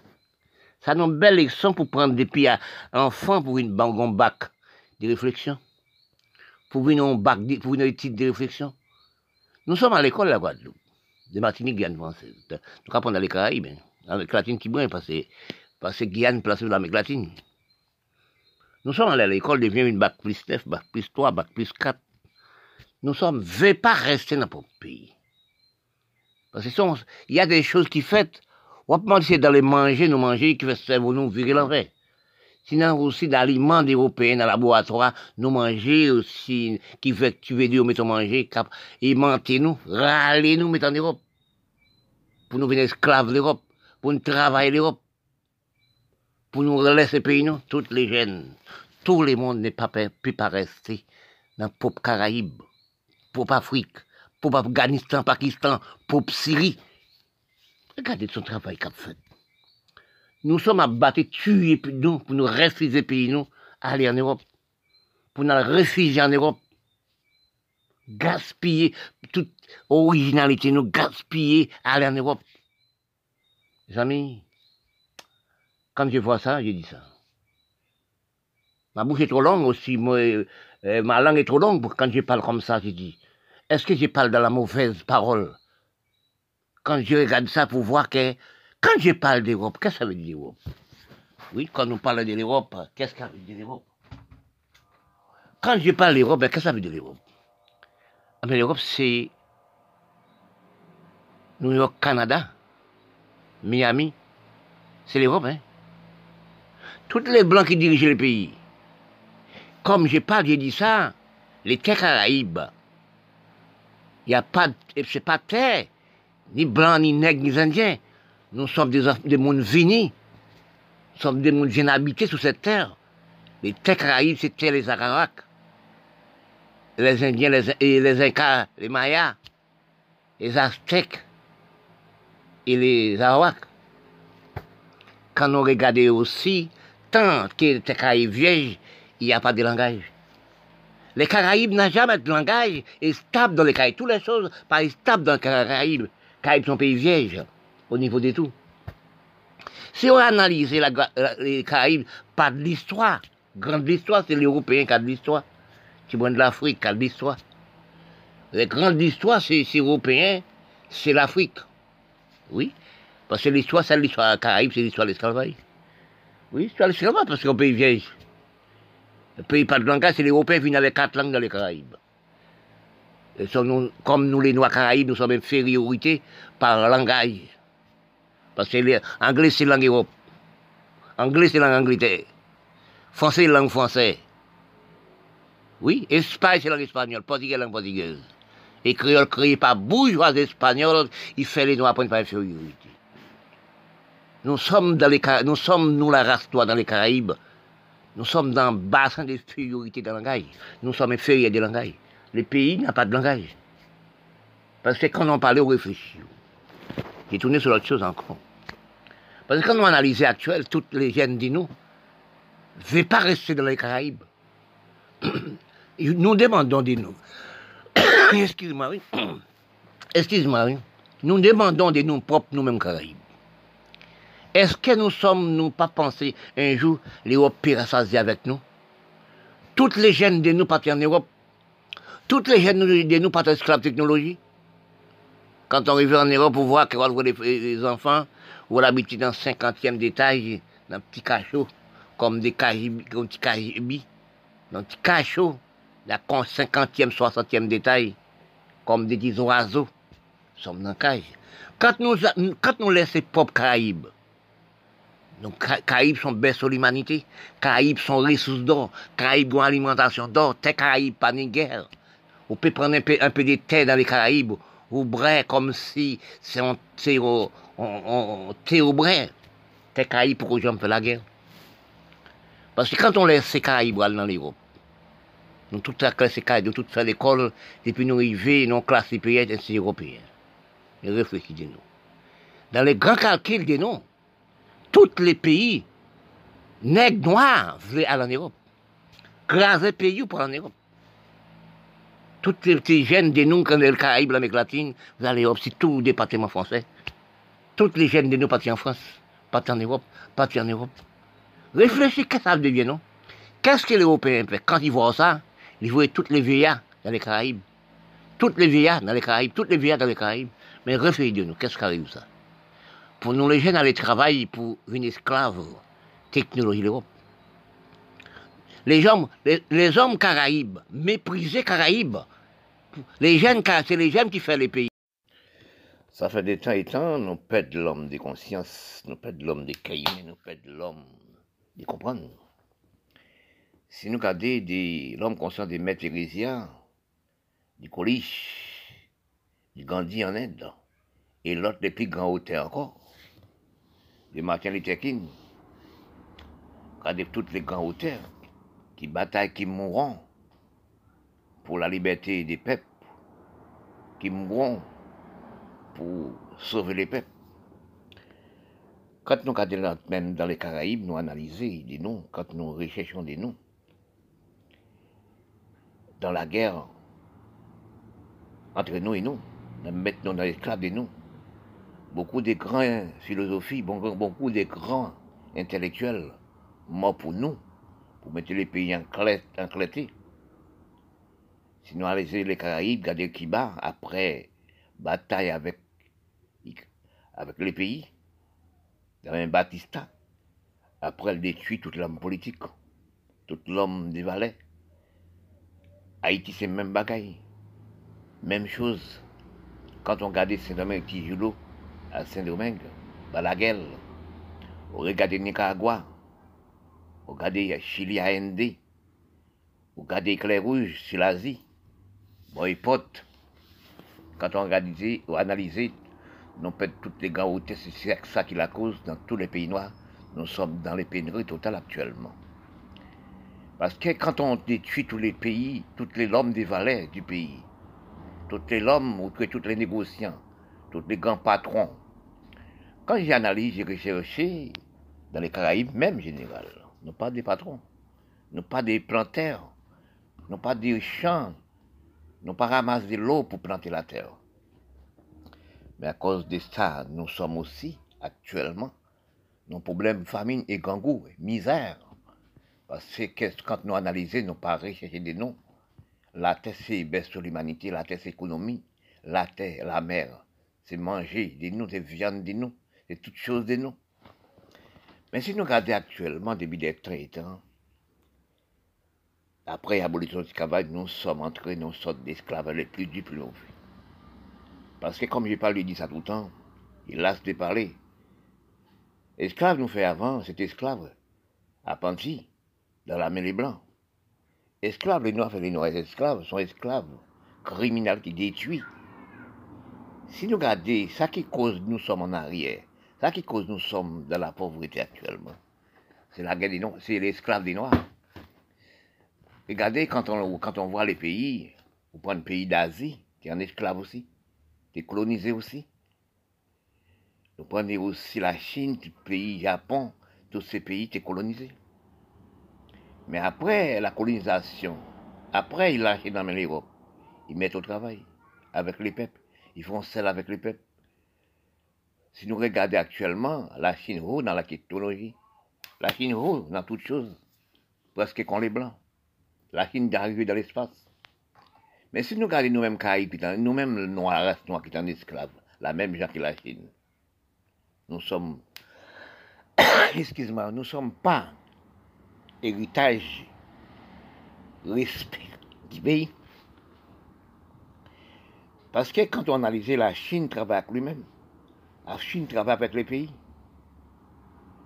Ça une belle leçon pour prendre des pays enfants pour une banque bac de réflexion. Pour une bac, pour une étude de réflexion. Nous sommes à l'école, la Guadeloupe, de Martinique, Guyane française. Nous apprenons les Caraïbes, hein. avec latine qui brille, parce que, parce que Guyane placée dans l'Amérique latine. Nous sommes allés à l'école, devient une bac plus 9, bac plus 3, bac plus 4. Nous sommes, ne pas rester dans notre pays. Parce que il y a des choses qui fait, on va c'est dans les manger, nous manger, qui fait nous virer l'envers. Sinon, aussi, d'aliments européens dans le laboratoire, nous manger aussi, qui fait que tu veux dire, mettons manger, cap, et mentir nous, râler nous, mettre en Europe. Pour nous venir esclaves l'Europe, pour nous travailler l'Europe. Pour nous laisser pays, nous, toutes les jeunes, tout le monde n'est pas, peut pas rester dans le peuple Caraïbe, peuple Afrique, peuple Afghanistan, Pakistan, peuple Syrie. Regardez son travail qu'a fait. Nous sommes abattus, tués nous, pour nous refuser pays, nous, aller en Europe. Pour nous réfugier en Europe. Gaspiller toute originalité, nous gaspiller, aller en Europe. Les amis, quand je vois ça, je dis ça. Ma bouche est trop longue aussi, moi, euh, ma langue est trop longue pour quand je parle comme ça, je dis. Est-ce que je parle de la mauvaise parole? Quand je regarde ça pour voir que quand je parle d'Europe, qu'est-ce que ça veut dire l'Europe Oui, quand nous parlons de l'Europe, qu'est-ce que ça veut dire l'Europe Quand je parle d'Europe, qu'est-ce que ça veut dire l'Europe ah, L'Europe, c'est New York, Canada, Miami, c'est l'Europe, hein? Toutes les Blancs qui dirigent le pays. Comme je parle, j'ai dit ça, les terres caraïbes, il n'y a pas, c'est pas terre, ni blanc, ni nègre, ni indien. Nous sommes des, des mondes finis. Nous sommes des mondes bien habités sur cette terre. Les terres c'était les Arawaks. Les Indiens, les, les Incas, les Mayas, les Aztèques et les Arawaks. Quand on regarde aussi, tant que les Caraïbes vieilles, il n'y a pas de langage. Les Caraïbes n'ont jamais de langage et stable dans les Caraïbes. Toutes les choses pas stables dans les Caraïbes. Caraïbes sont pays vierges au niveau des tout. Si on analyse les Caraïbes par l'histoire, grande histoire, c'est l'Européen qui a de l'histoire. Qui de l'Afrique qui a de l'histoire. Les grandes histoires, c'est l'Européen, c'est l'Afrique. Oui. Parce que l'histoire, c'est l'histoire Caraïbe, c'est l'histoire de l'esclavage. Oui, l'histoire de l'esclavage, parce qu'un pays vieille. Le pays pas de langage, c'est l'Européen qui vient avec quatre langues dans les Caraïbes. Comme nous, les Noirs Caraïbes, nous sommes infériorité par langage. Parce que l'anglais, c'est langue Europe. Anglais, c'est langue Angleterre. Français, langue française. Oui, Espagne, c'est langue espagnole. Portugais, langue portugaise. Et créole créé par bourgeois espagnols, il fait les noirs pour par infériorité. Nous sommes dans les nous sommes, nous, la race noire dans les Caraïbes. Nous sommes dans le bassin d'infériorité le langage. Nous sommes inférieurs des langages. Le pays n'a pas de langage. Parce que quand on parlait, on réfléchit. J'ai tourné sur autre chose encore. Parce que quand on analyse actuel, toutes les jeunes disent nous, ne pas rester dans les Caraïbes. nous demandons de nous. Excuse-moi. Excuse-moi. Nous demandons de nous propres, nous-mêmes Caraïbes. Est-ce que nous sommes, nous, pas pensé un jour, l'Europe pirassasier avec nous? Toutes les jeunes de nous partent en Europe. Toutes les jeunes de nous partent esclaves technologie. Quand on arrive en Europe pour voir que les, enfants, ou l'habiter dans le 50e détail, dans un petit cachot, comme des cajibis, dans un petit cachot, la 50e, 60e détail, comme des petits oiseaux, sommes dans cage. Quand nous, quand nous laissons les propres Caraïbes, donc Caraïbes sont berceau de l'humanité, Caraïbes sont ressources d'or, Caraïbes ont alimentation d'or, t'es Caraïbes pas de guerre. On peut prendre un peu, peu de terre dans les Caraïbes, ou brais comme si c'est un terreau on, on au brin. Caraïbes pour que fassent la guerre? Parce que quand on laisse ces Caraïbes dans l'Europe, nous toute la classe Caraïbes, toute l'école, depuis nous arriver, nous classe pays, c'est européen. Et réfléchissez nous. Dans les grands calculs tous les pays, nègres noirs, veulent aller en Europe. Craser pays pour aller en Europe. Tous les petits jeunes de nous, quand les Caraïbes, l'Amérique latine, vous allez Europe, c'est tout le département français. Toutes les jeunes de nous partent en France, partent en Europe, partent en Europe. Réfléchissez, qu'est-ce que ça devient, non? Qu'est-ce que les Européens font Quand ils voient ça, ils voient toutes les vieillards dans les Caraïbes. Toutes les vieillards dans les Caraïbes, toutes les vieillards dans les Caraïbes. Mais réfléchissez de nous, qu'est-ce qui arrive ça? Pour nous, les jeunes, aller travailler pour une esclave, technologie l'Europe. Les hommes, les, hommes caraïbes, méprisés caraïbes. Les jeunes, c'est les jeunes qui font les pays. Ça fait des temps et temps, nous perdons l'homme des consciences, nous perdons l'homme des caïmans, nous perdons l'homme de comprendre. Si nous regardons l'homme conscient des maîtres thérésiens, du Coliche, du Gandhi en Inde, et l'autre des plus grands auteurs encore, de Martin Luther King, regardez tous les grands auteurs qui bataillent, qui mourront pour la liberté des peuples, qui mourront pour sauver les peuples. Quand nous regardons même dans les Caraïbes, nous analysons des noms, quand nous recherchons des noms, dans la guerre entre nous et nous, nous mettons dans l'esclave de nous. Beaucoup de grands philosophies, beaucoup de grands intellectuels morts pour nous, pour mettre les pays en clété. Si nous allons les Caraïbes, regardez Kiba, après bataille avec, avec les pays, un Batista, après elle détruit tout l'homme politique, tout l'homme des valets. Haïti, c'est même bagaille. Même chose. Quand on regarde Saint-Domingue Tijulo à Saint-Domingue, Balaguel, on regarde Nicaragua, on regarde Chili AND, on regarde Clair Rouge sur l'Asie, boycott. Quand on regarde, on analyse, nous perdons toutes les grands hôtels, c'est ça qui la cause dans tous les pays noirs. Nous sommes dans les pénuries totales actuellement. Parce que quand on détruit tous les pays, tous les hommes des valets du pays, tous les hommes ou tous les négociants, tous les grands patrons, quand j'analyse, j'ai recherché dans les Caraïbes, même général, non pas des patrons, non pas des planteurs, non pas des champs, non pas ramasser de l'eau pour planter la terre. Mais à cause de ça, nous sommes aussi actuellement nos problèmes famine et gangou, misère. Parce que quand nous analysons, nous pas rechercher des noms. La terre, c'est baisse sur l'humanité, la terre, c'est économie. La terre, la mer, c'est manger des nous, c'est viande des nous, c'est toutes choses des nous. Mais si nous regardons actuellement, depuis des 30 ans, après l'abolition du travail, nous sommes entrés dans une sorte d'esclaves les plus du plus Parce que comme je parle, dit ça tout le temps, il lasse de parler. Esclave nous fait avant, c'est esclave, apprenti dans la mêlée blanc. Esclaves, les noirs et les noirs esclaves sont esclaves, criminels qui détruisent. Si nous regardons, ça qui cause nous sommes en arrière, ça qui cause nous sommes dans la pauvreté actuellement, c'est la guerre des noirs, c'est l'esclave des noirs. Regardez quand on, quand on voit les pays, on prend le pays d'Asie, qui est en esclave aussi, qui est colonisé aussi. Vous prenez aussi la Chine, le pays Japon, tous ces pays qui sont colonisés. Mais après la colonisation, après ils lâchent dans l'Europe, ils mettent au travail avec les peuples, ils font celle avec les peuples. Si nous regardons actuellement, la Chine roule dans la technologie, la Chine roule dans toutes choses, presque comme les Blancs. La Chine d'arriver dans l'espace. Mais si nous regardons nous-mêmes nous-mêmes le noir, race noire qui est en esclave, la même gens que la Chine, nous sommes, excuse-moi, nous ne sommes pas héritage, respect du pays. Parce que quand on analysait la Chine travaille avec lui-même, la Chine travaille avec les pays.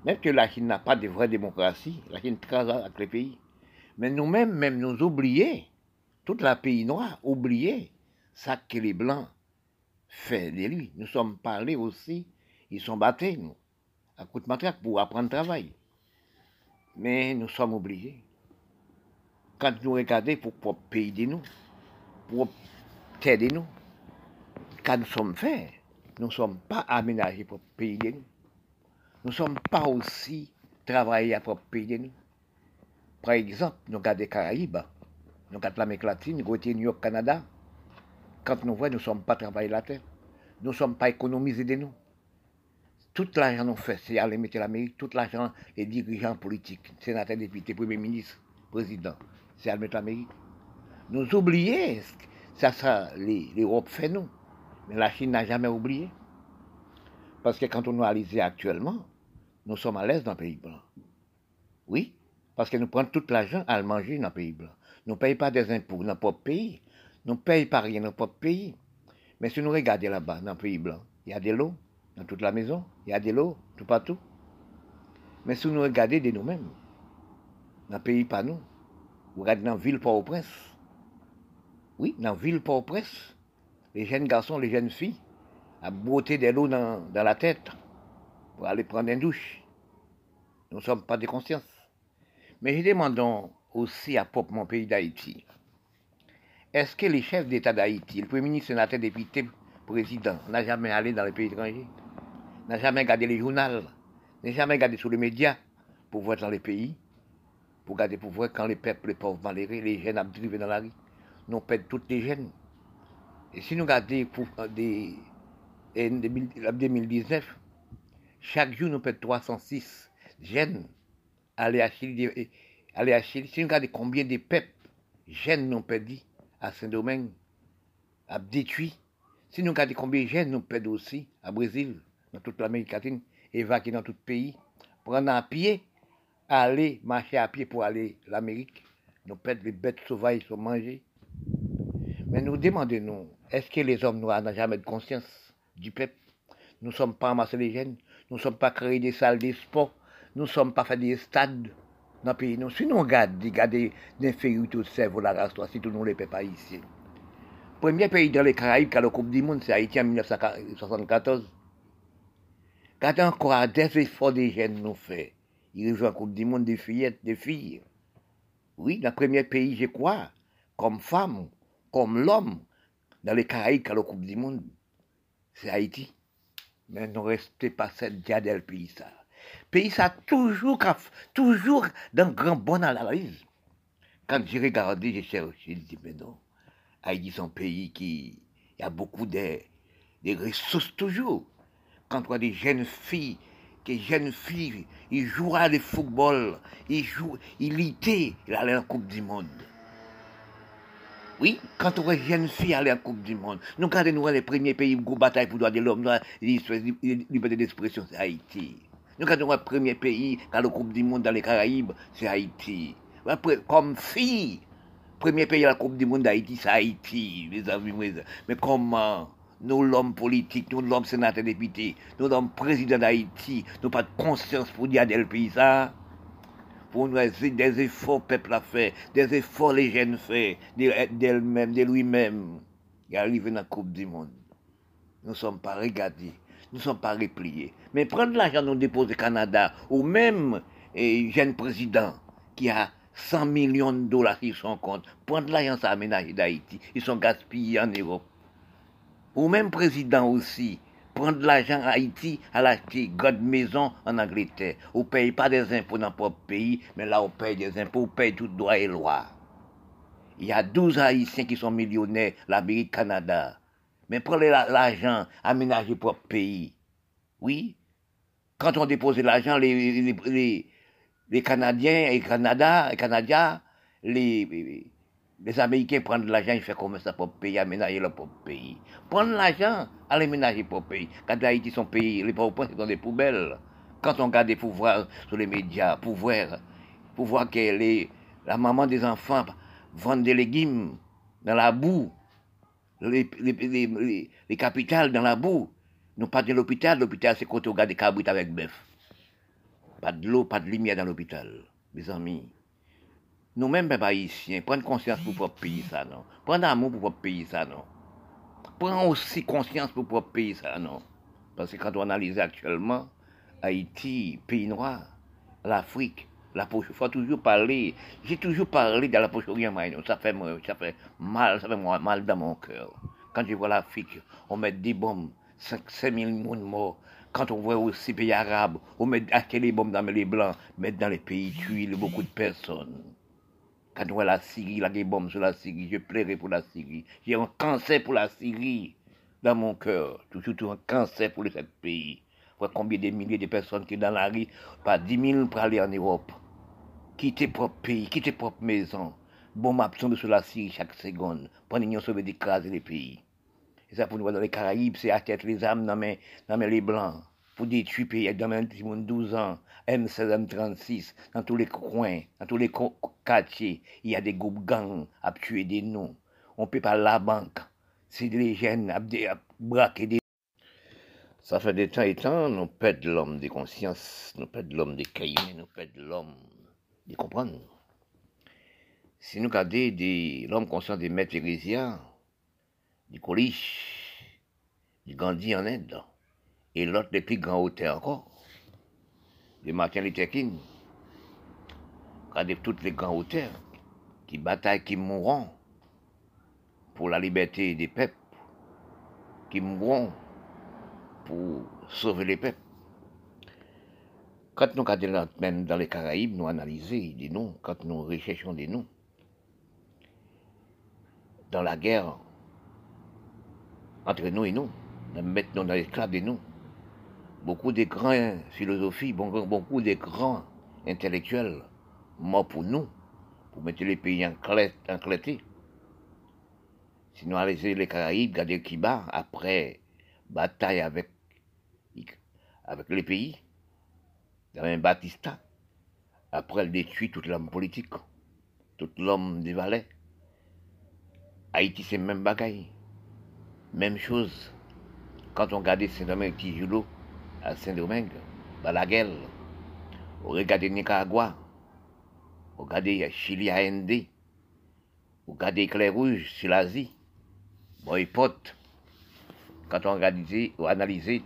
Même que la Chine n'a pas de vraie démocratie, la Chine travaille avec les pays. Mais nous-mêmes, même nous oublier, tout le pays noir, oublier ça que les Blancs font de lui. Nous sommes parlés aussi, ils sont battus, nous, à coup de matraque pour apprendre le travail. Mais nous sommes obligés. Quand nous regardons pour le pays de nous, pour terre de nous, quand nous sommes faits, nous ne sommes pas aménagés pour pays de nous. Nous ne sommes pas aussi travaillés le pays de nous. Par exemple, nous regardons les Caraïbes, nous regardons l'Amérique latine, nous regardons New York, Canada. Quand nous voyons, nous ne sommes pas travaillés la terre. Nous ne sommes pas économisés de nous. Tout l'argent nous fait, c'est aller mettre l'Amérique, tout l'argent, les dirigeants politiques, sénateurs, députés, premiers ministres, présidents, c'est aller mettre l'Amérique. Nous oublions, ça, ça, l'Europe fait nous. Mais la Chine n'a jamais oublié. Parce que quand on analyse actuellement, nous sommes à l'aise dans le pays blanc. Oui, Parce que nous prenons tout l'argent à le manger dans le pays blanc. Nous ne payons pas des impôts dans notre propre pays. Nous ne payons pas rien dans notre propre pays. Mais si nous regardons là-bas, dans le pays blanc, il y a de l'eau dans toute la maison, il y a de l'eau tout partout. Mais si nous regardons de nous-mêmes, dans le pays pas nous, vous regardez dans la ville Port-au-Prince. Oui, dans la ville Port-au-Prince, les jeunes garçons, les jeunes filles, à botter de l'eau dans, dans la tête pour aller prendre une douche. Nous ne sommes pas de conscience. Mais je demande aussi à propre mon pays d'Haïti. Est-ce que les chefs d'État d'Haïti, le Premier ministre, sénateur, député, président, n'a jamais allé dans les pays étrangers N'a jamais regardé les journaux N'a jamais regardé sur les médias pour voir dans les pays Pour regarder, pour voir quand les peuples, les pauvres malheureux, les jeunes abdrivés dans la rue Nous perdons toutes les jeunes. Et si nous regardons euh, des, en 2019, chaque jour nous perdons 306 jeunes aller acheter. Si nous regardons combien de peuples jeunes nous perdus à Saint-Domingue, à détruit. Si nous regardons combien de jeunes nous perdons aussi à Brésil, dans toute l'Amérique latine, évacués dans tout le pays, prendre à pied, aller marcher à pied pour aller à l'Amérique. Nous perdons les bêtes sauvages sont mangées. Mais nous demandons, nous, est-ce que les hommes noirs n'ont jamais de conscience du peuple? Nous ne sommes pas amassés les jeunes, nous ne sommes pas créés des salles de sport, nous ne sommes pas fait des stades dans le pays. Si nous regardons, regardons l'infériorité au cerveau, la race, si tout nous les pas ici. Premier pays dans les Caraïbes qui a la Coupe du Monde, c'est Haïti en 1974. Regardez encore des efforts des jeunes nous fait. Ils jouent la Coupe du Monde des fillettes, des filles. Oui, le premier pays, je crois, comme femme, comme l'homme, dans les Caraïbes qui a la Coupe du Monde, c'est Haïti. Mais ne restez pas cette diadelle pays ça. Pays ça toujours, toujours dans grand bon analyse. Quand j'ai regardé, j'ai cherché, j'ai dit, mais non, Haïti c'est un pays qui a beaucoup de, ressources toujours. Quand on voit des jeunes filles, des jeunes filles, ils jouent à le football, ils jouent, ils litaient, ils allaient en Coupe du Monde. Oui, quand on voit des jeunes filles aller en Coupe du Monde, nous, quand nous les premiers pays où bataille pour droit de l'homme, liberté d'expression, c'est Haïti. Nous, quand on voit le premier pays, quand la Coupe du Monde dans les Caraïbes, c'est Haïti. Comme fille, premier pays à la Coupe du Monde d'Haïti, c'est Haïti, mes amis. Mais comment nous, l'homme politique, nous, l'homme sénateur député, nous, l'homme président d'Haïti, nous pas de conscience pour dire à le pays ça? Pour nous des efforts peuple a fait, des efforts les jeunes fait, d'elles-mêmes, de lui-même, et arriver dans la Coupe du Monde. Nous ne sommes pas regardés, nous ne sommes pas repliés. Mais prendre l'argent nous déposer au Canada, ou même jeune président qui a 100 millions de dollars sur son compte, prendre l'argent ça aménager d'Haïti, ils sont gaspillés en Europe. Ou même président aussi, prendre l'argent à Haïti à l'acheter God maison en Angleterre. On ne paye pas des impôts dans propre pays, mais là on paye des impôts, on paye tout droit et loi. Il y a 12 Haïtiens qui sont millionnaires, l'Amérique, Canada. Mais prenez l'argent, aménagez propre pays. Oui. Quand on dépose l'argent, les, les, Canadiens et Canada, les Canadiens, les, les Américains prennent l'argent, ils font comme ça pour payer, aménager leur propre pays. Prendre l'argent, aller aménager pour pays. Quand Haïti, son pays, les pauvres c'est dans des poubelles. Quand on regarde des pouvoirs sur les médias, pour voir, pour voir que les, la maman des enfants vendent des légumes dans la boue, les, les, les, capitales dans la boue. Nous pas de l'hôpital, l'hôpital c'est quand on regarde des cabrites avec bœuf. Pas de l'eau, pas de lumière dans l'hôpital, mes amis. Nous-mêmes, peuple haïtien, prendre conscience pour propre pays, ça, non? Prendre amour pour propre pays, ça, non? Prendre aussi conscience pour propre pays, ça, non? Parce que quand on analyse actuellement, Haïti, pays noir, l'Afrique, la poche, il faut toujours parler. J'ai toujours parlé de la poche. Ça fait, ça fait mal, ça fait mal dans mon cœur. Quand je vois l'Afrique, on met des bombes, 5, 000 personnes morts. Quand on voit aussi les pays arabes, on met acheter les bombes dans les blancs, mettre dans les pays, tuer beaucoup de personnes. Quand on voit la Syrie, la des bombes sur la Syrie, je plairai pour la Syrie. J'ai un cancer pour la Syrie dans mon cœur. Toujours un cancer pour ce pays. Combien de milliers de personnes qui sont dans la rue, pas 10 000 pour aller en Europe. Quitter propre pays, quitter propre maison. Bon, m'a sur la Syrie chaque seconde. Pour nous sauver d'écraser les pays. Et ça, pour nous voir dans les Caraïbes, c'est à tête les âmes mes, dans mes les blancs. pour détruire le pays dans même 12 ans, M16, M36, dans tous les coins, dans tous les quartiers, il y a des groupes gangs à tuer des noms. On peut pas la banque. C'est des jeunes à braquer des ça fait des temps et temps, nous perdons l'homme des consciences, nous perdons l'homme des cahiers, nous perdons l'homme de comprendre. Si nous regardons l'homme conscient des maîtres ecclésiens, du Coliche, du Gandhi en Inde, et l'autre des plus grands auteurs encore, de Martin Luther King, regardez tous les grands auteurs qui bataillent, qui mourront pour la liberté des peuples, qui mourront pour sauver les peuples. Quand nous regardons même dans les Caraïbes, nous analysons des noms, quand nous recherchons des noms, dans la guerre entre nous et nous, mettons dans l'esclave de nous. Beaucoup de grands philosophies, beaucoup de grands intellectuels morts pour nous, pour mettre les pays en clété. Si nous allons les Caraïbes, regardez Kiba, après bataille avec avec les pays, dans un Batista, après elle détruit tout l'homme politique, tout l'homme des valets. Haïti, c'est même bagaille. Même chose. Quand on regarde Saint-Domingue Tijulo à Saint-Domingue, Balaguel, on regarde Nicaragua, on regarde Chili AND, on regarde Clair Rouge sur l'Asie, boycott. Quand on regarde ou analyse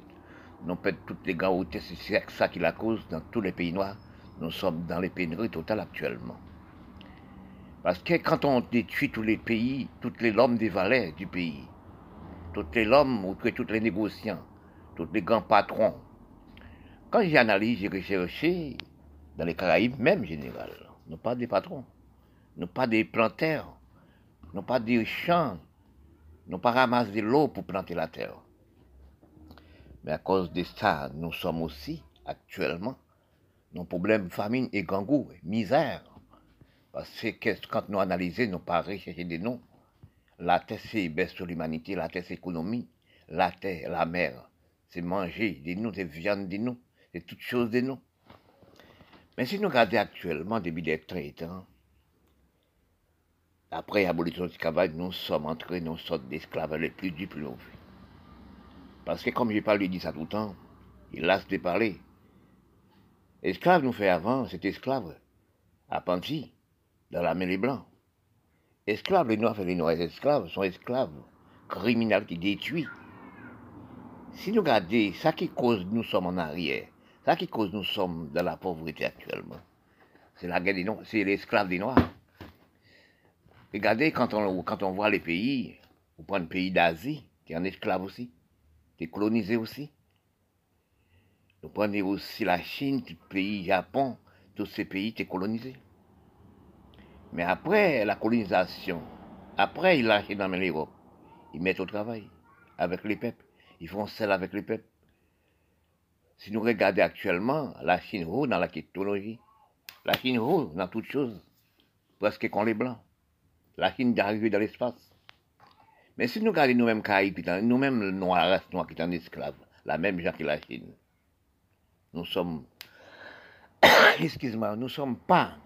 perdons toutes les grands c'est ça qui la cause dans tous les pays noirs. Nous sommes dans les pénuries totales actuellement. Parce que quand on détruit tous les pays, tous les hommes des valets du pays, tous les hommes ou tous les négociants, tous les grands patrons, quand j'ai analysé, j'ai recherché dans les Caraïbes, même général, non pas des patrons, non pas des planteurs, non pas des champs, non pas ramasser de l'eau pour planter la terre. Mais à cause de ça, nous sommes aussi, actuellement, nos problèmes famine et gangou, misère. Parce que quand nous analysons, nous pas rechercher des noms. La terre, c'est baisse sur l'humanité, la terre, c'est économie. La terre, la mer, c'est manger des noms, c'est viande des noms, c'est toutes choses des noms. Mais si nous regardons actuellement, depuis des 30 ans, après l'abolition du travail, nous sommes entrés dans une sorte d'esclavage le plus du plus parce que comme je parle, il dit ça tout le temps, il lasse de parler. Esclave nous fait avant, c'est esclave. Apprenti, dans la mêlée blanc. Esclave, les noirs, les noirs esclaves sont esclaves, criminels qui détruisent. Si nous regardons, ça qui cause nous sommes en arrière, ça qui cause nous sommes dans la pauvreté actuellement, c'est la guerre des noirs, c'est l'esclave des noirs. Regardez, quand on, quand on voit les pays, on prend le pays d'Asie, qui est en esclave aussi t'es colonisé aussi. Nous prenons aussi la Chine, tout le pays Japon, tous ces pays étaient colonisés. Mais après la colonisation, après ils lâchent dans l'Europe, ils mettent au travail avec les peuples, ils font celle avec les peuples. Si nous regardons actuellement, la Chine roule dans la technologie, la Chine roule dans toutes choses, presque comme les Blancs. La Chine d'arriver dans l'espace. Mais si nous regardons nous-mêmes Caraïbes, nous-mêmes le noir qui est en esclave, la même gens que la Chine, nous sommes, excuse-moi, nous ne sommes pas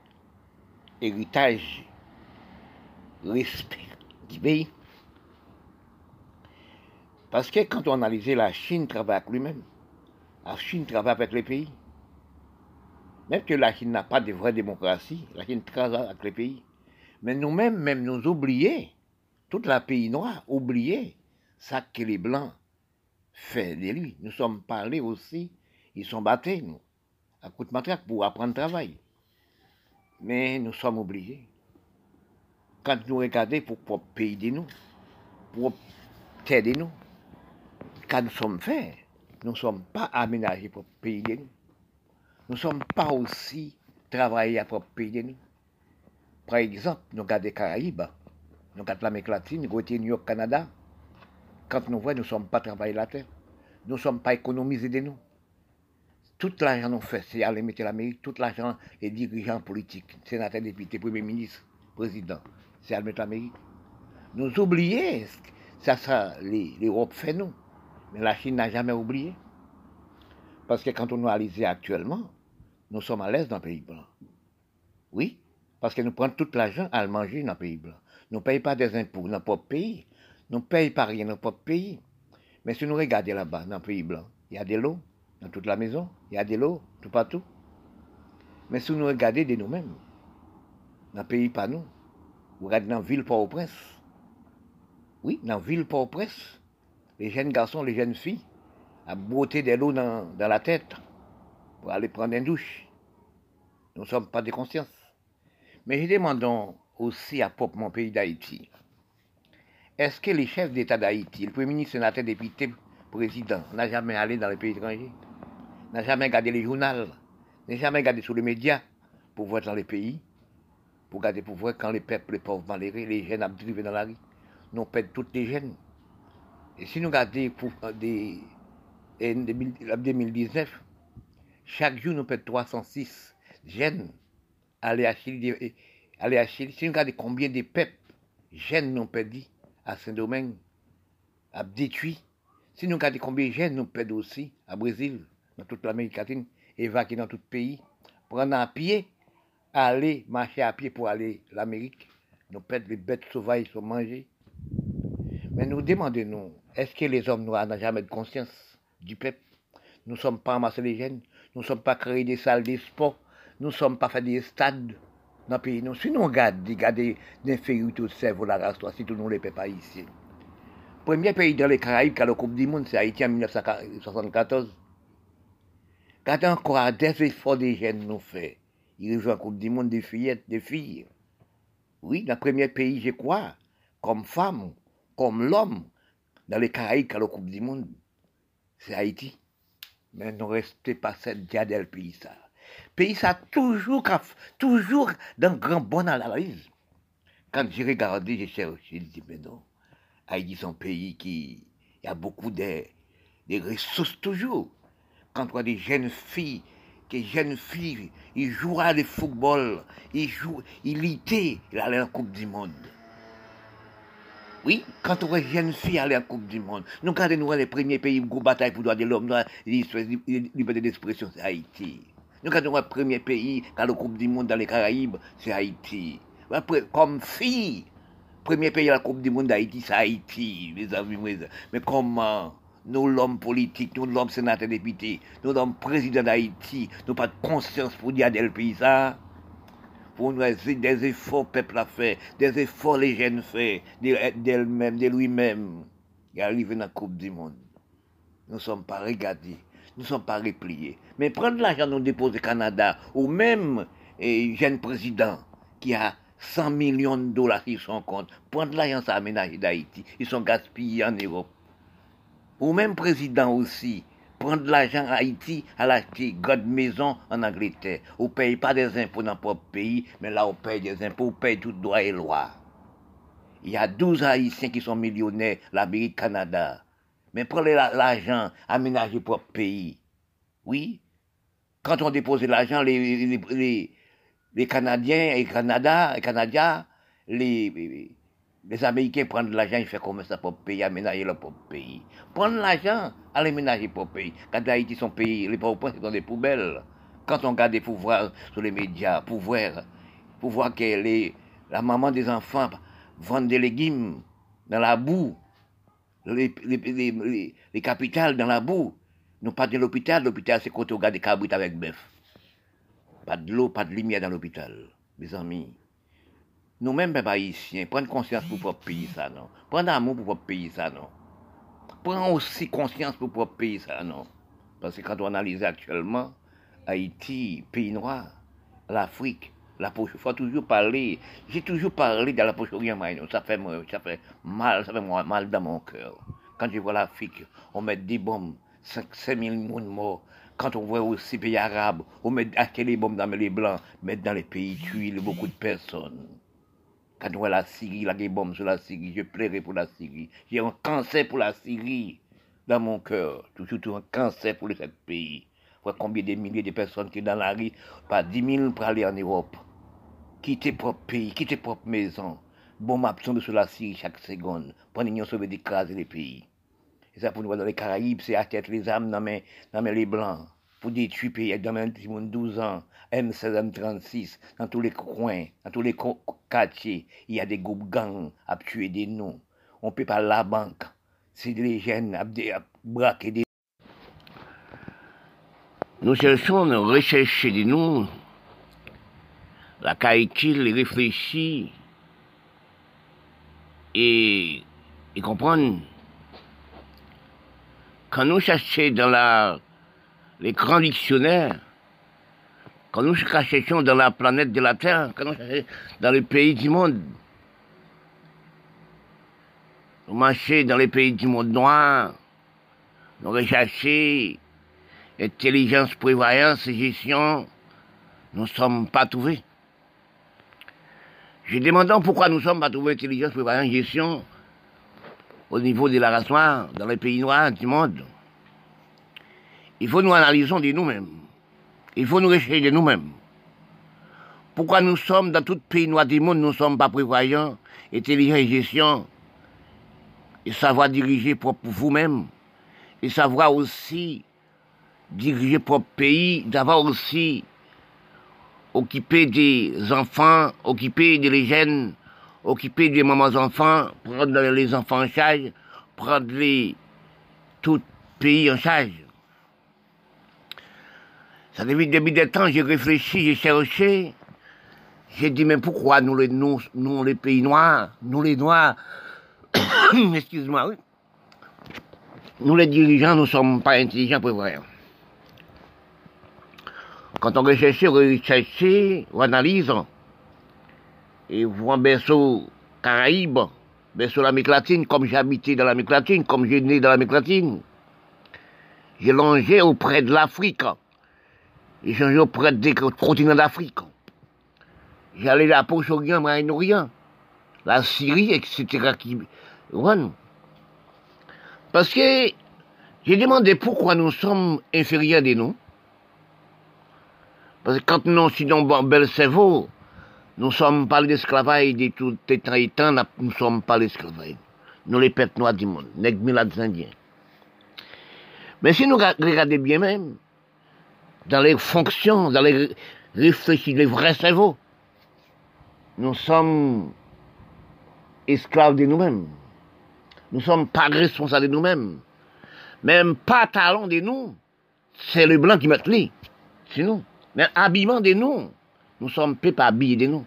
héritage, respect du pays. Parce que quand on analyse la Chine travaille avec lui-même, la Chine travaille avec les pays. Même que la Chine n'a pas de vraie démocratie, la Chine travaille avec les pays. Mais nous-mêmes, même nous oublier toute la pays noir oublié ça que les Blancs font de lui. Nous sommes parlés aussi, ils sont battus, nous, à coup de pour apprendre le travail. Mais nous sommes oubliés. Quand nous regardons pour le pays de nous, pour terre de nous, quand nous sommes faits, nous ne sommes pas aménagés pour le pays de nous. Nous ne sommes pas aussi travaillés pour le pays de nous. Par exemple, nous regardons les Caraïbes, nous, quand l'Amérique latine, nous New York, Canada, quand nous voyons, nous ne sommes pas travaillés la terre. Nous ne sommes pas économisés de nous. Tout l'argent nous fait, c'est aller mettre l'Amérique, tout l'argent, les dirigeants politiques, sénateurs, députés, premiers ministres, présidents, c'est aller mettre l'Amérique. Nous oublions, ça, ça, l'Europe fait nous. Mais la Chine n'a jamais oublié. Parce que quand on analyse actuellement, nous sommes à l'aise dans le pays blanc. Oui, parce que nous prenons tout l'argent à le manger dans le pays blanc. Nous ne payons pas des impôts dans notre pays. Nous ne payons pas rien dans notre pays. Mais si nous regardons là-bas, dans le pays blanc, il y a de l'eau dans toute la maison, il y a de l'eau tout partout. Mais si nous regardons de nous-mêmes, dans le pays pas nous, vous regardez dans la ville Port-au-Prince. Oui, dans la ville Port-au-Prince, les jeunes garçons, les jeunes filles, à botter de l'eau dans, la tête pour aller prendre une douche. Nous ne sommes pas des consciences. Mais je demande aussi à propre mon pays d'Haïti. Est-ce que les chefs d'État d'Haïti, le Premier ministre, sénateur, député, président, n'a jamais allé dans les pays étrangers? N'a jamais regardé les journaux? N'a jamais regardé sur les médias pour voir dans les pays? Pour regarder, pour voir quand les peuples, les pauvres malheureux, les jeunes abdrivés dans la rue Nous perdons toutes les jeunes. Et si nous regardons euh, des, en 2019, chaque jour nous perdons 306 jeunes aller acheter, aller acheter. Si nous regardons combien de peuples jeunes nous perdus à Saint-Domingue, à détruit. Si nous regardons combien de jeunes nous perdons aussi à Brésil, dans toute l'Amérique latine, évacués dans tout le pays, prendre à pied, aller marcher à pied pour aller à l'Amérique. Nous perdons les bêtes sauvages sont mangées. Mais nous demandons, nous, est-ce que les hommes noirs n'ont jamais de conscience du peuple? Nous ne sommes pas amassés les jeunes, nous ne sommes pas créés des salles de sport, nous ne sommes pas fait des stades le. Nous, si nous regardons, regardons l'infériorité de cerveau, la race, si tout le monde les pas ici. Le premier pays dans les Caraïbes qui a la Coupe du Monde, c'est Haïti en 1974. Regardez encore des efforts des jeunes nous fait. Ils jouent la Coupe du Monde des fillettes, des filles. Oui, le premier pays, je crois, comme femme, comme l'homme, dans les Caraïbes qui a la Coupe du Monde, c'est Haïti. Mais ne restez pas cette diadelle pays ça. Pays ça toujours, toujours dans grand bonne analyse. Quand j'ai regardé, j'ai cherché, j'ai dit, mais non, Haïti c'est un pays qui a beaucoup de, ressources toujours. Quand on a des jeunes filles, des jeunes filles, ils jouent à le football, ils jouent, ils litaient, ils allaient en Coupe du Monde. Oui, quand on est jeune fille aller en Coupe du Monde, nous regardons nous les premiers pays qui bataille pour le droit de l'homme, liberté d'expression, c'est Haïti. Nous regardons le premier pays a la Coupe du Monde dans les Caraïbes, c'est Haïti. Après, comme fille, premier pays à la Coupe du Monde d'Haïti, c'est Haïti, mes amis. Mais comment nous, l'homme politique, nous, l'homme sénateur député, nous, l'homme président d'Haïti, nous pas de conscience pour dire à le pays ça? Pour nous des efforts peuple a fait, des efforts les jeunes fait, d'elle-même, de lui-même, et arriver dans la Coupe du Monde. Nous ne sommes pas regardés, ne sommes pas repliés. Mais prendre l'argent nous déposer au Canada, ou même jeune président qui a 100 millions de dollars sur son compte, prendre l'argent ça aménager d'Haïti, ils sont gaspillés en Europe. Ou même président aussi, prendre l'argent à Haïti à l'acheter God maison en Angleterre. On ne paye pas des impôts dans notre pays, mais là on paye des impôts, on paye tout droit et loi. Il y a 12 Haïtiens qui sont millionnaires, l'Amérique, Canada. Mais prenez l'argent, aménagez propre pays. Oui. Quand on dépose l'argent, les, les, les, Canadiens et Canada, les Canadiens, les, les Américains prennent l'argent, ils font comme ça pour payer, aménager leur propre pays. Prendre l'argent, aller aménager pour pays. Quand Haïti, son pays, les pauvres sont dans des poubelles. Quand on regarde des pouvoirs sur les médias, pour voir, pour voir que les, la maman des enfants vendent des légumes dans la boue, les, les, les, capitales dans la boue. Nous pas de l'hôpital, l'hôpital c'est quand on regarde des cabrites avec bœuf. Pas de l'eau, pas de lumière dans l'hôpital, mes amis. Nous-mêmes, peuple haïtien, prenons conscience pour propre pays, ça, non. Prenons amour pour propre pays, ça, non. Prenons aussi conscience pour propre pays, ça, non. Parce que quand on analyse actuellement, Haïti, pays noir, l'Afrique, la poche, il faut toujours parler, j'ai toujours parlé de la poche ça fait, ça fait mal, ça fait mal dans mon cœur. Quand je vois l'Afrique, on met des bombes, 5, 000 morts. Quand on voit aussi les pays arabes, on met les bombes dans les blancs, mettre dans les pays tués beaucoup de personnes. Quand on voit la Syrie, la bombe sur la Syrie, je plairai pour la Syrie. J'ai un cancer pour la Syrie dans mon cœur. Toujours un cancer pour ce pays. Combien de milliers de personnes qui sont dans la rue, pas 10 000 pour aller en Europe. Quitter propre pays, quitter propre maison. Bon, absent sur la Syrie chaque seconde. Pour nous sauver d'écraser les pays. Et ça pour nous voir dans les Caraïbes, c'est à tête les âmes dans les blancs. pour détruire pays dans même 12 ans, M16, M36, dans tous les coins, dans tous les quartiers, il y a des groupes gangs à tuer des noms. On peut pas la banque, c'est des jeunes à, braquer des nous cherchons à rechercher des noms, la calcul, réfléchir et, et comprendre? Quand nous cherchons dans les grands dictionnaires, quand nous cherchons dans la planète de la Terre, quand nous cherchons dans les pays du monde, nous marchons dans les pays du monde noir, nous recherchons intelligence, prévoyance gestion, nous ne sommes pas trouvés. Je demande pourquoi nous sommes pas trouvés intelligence, prévoyance, et gestion au niveau de la race noire, dans les pays noirs du monde. Il faut nous analyser de nous-mêmes. Il faut nous réfléchir de nous-mêmes. Pourquoi nous sommes dans tout pays noir du monde, nous ne sommes pas prévoyants, intelligents et gestion, et savoir diriger pour vous-même, et savoir aussi diriger propre pays, d'avoir aussi occupé des enfants, occupé des jeunes, occupé des mamans enfants, prendre les enfants en charge, prendre les, tout pays en charge. Ça depuis, depuis des temps, j'ai réfléchi, j'ai cherché. J'ai dit, mais pourquoi nous les, nous, nous, les pays noirs, nous les noirs, excuse-moi. Nous les dirigeants, nous ne sommes pas intelligents pour voir. Quand on recherche, on recherche, on analyse, et voit berceau Caraïbes, berceau l'Amérique latine, comme j'ai habité dans l'Amérique latine, comme j'ai né dans l'Amérique latine. J'ai longé auprès de l'Afrique. J'ai changé auprès des continents d'Afrique. J'allais à la Proche-Orient, Moyen-Orient, la Syrie, etc. Parce que j'ai demandé pourquoi nous sommes inférieurs des noms. Parce que quand nous sommes dans bel cerveau, nous sommes pas l'esclavage de tout les temps, nous sommes pas l'esclavage. Nous les peuples noirs du monde, les indiens. Mais si nous regardons bien même, dans les fonctions, dans les réfléchis, les vrais cerveaux, nous sommes esclaves de nous-mêmes. Nous ne sommes pas responsables de nous-mêmes. Même pas talent de nous, c'est le blanc qui met les, c'est nous. Mais habillement de nous, nous sommes pas habillés de nous.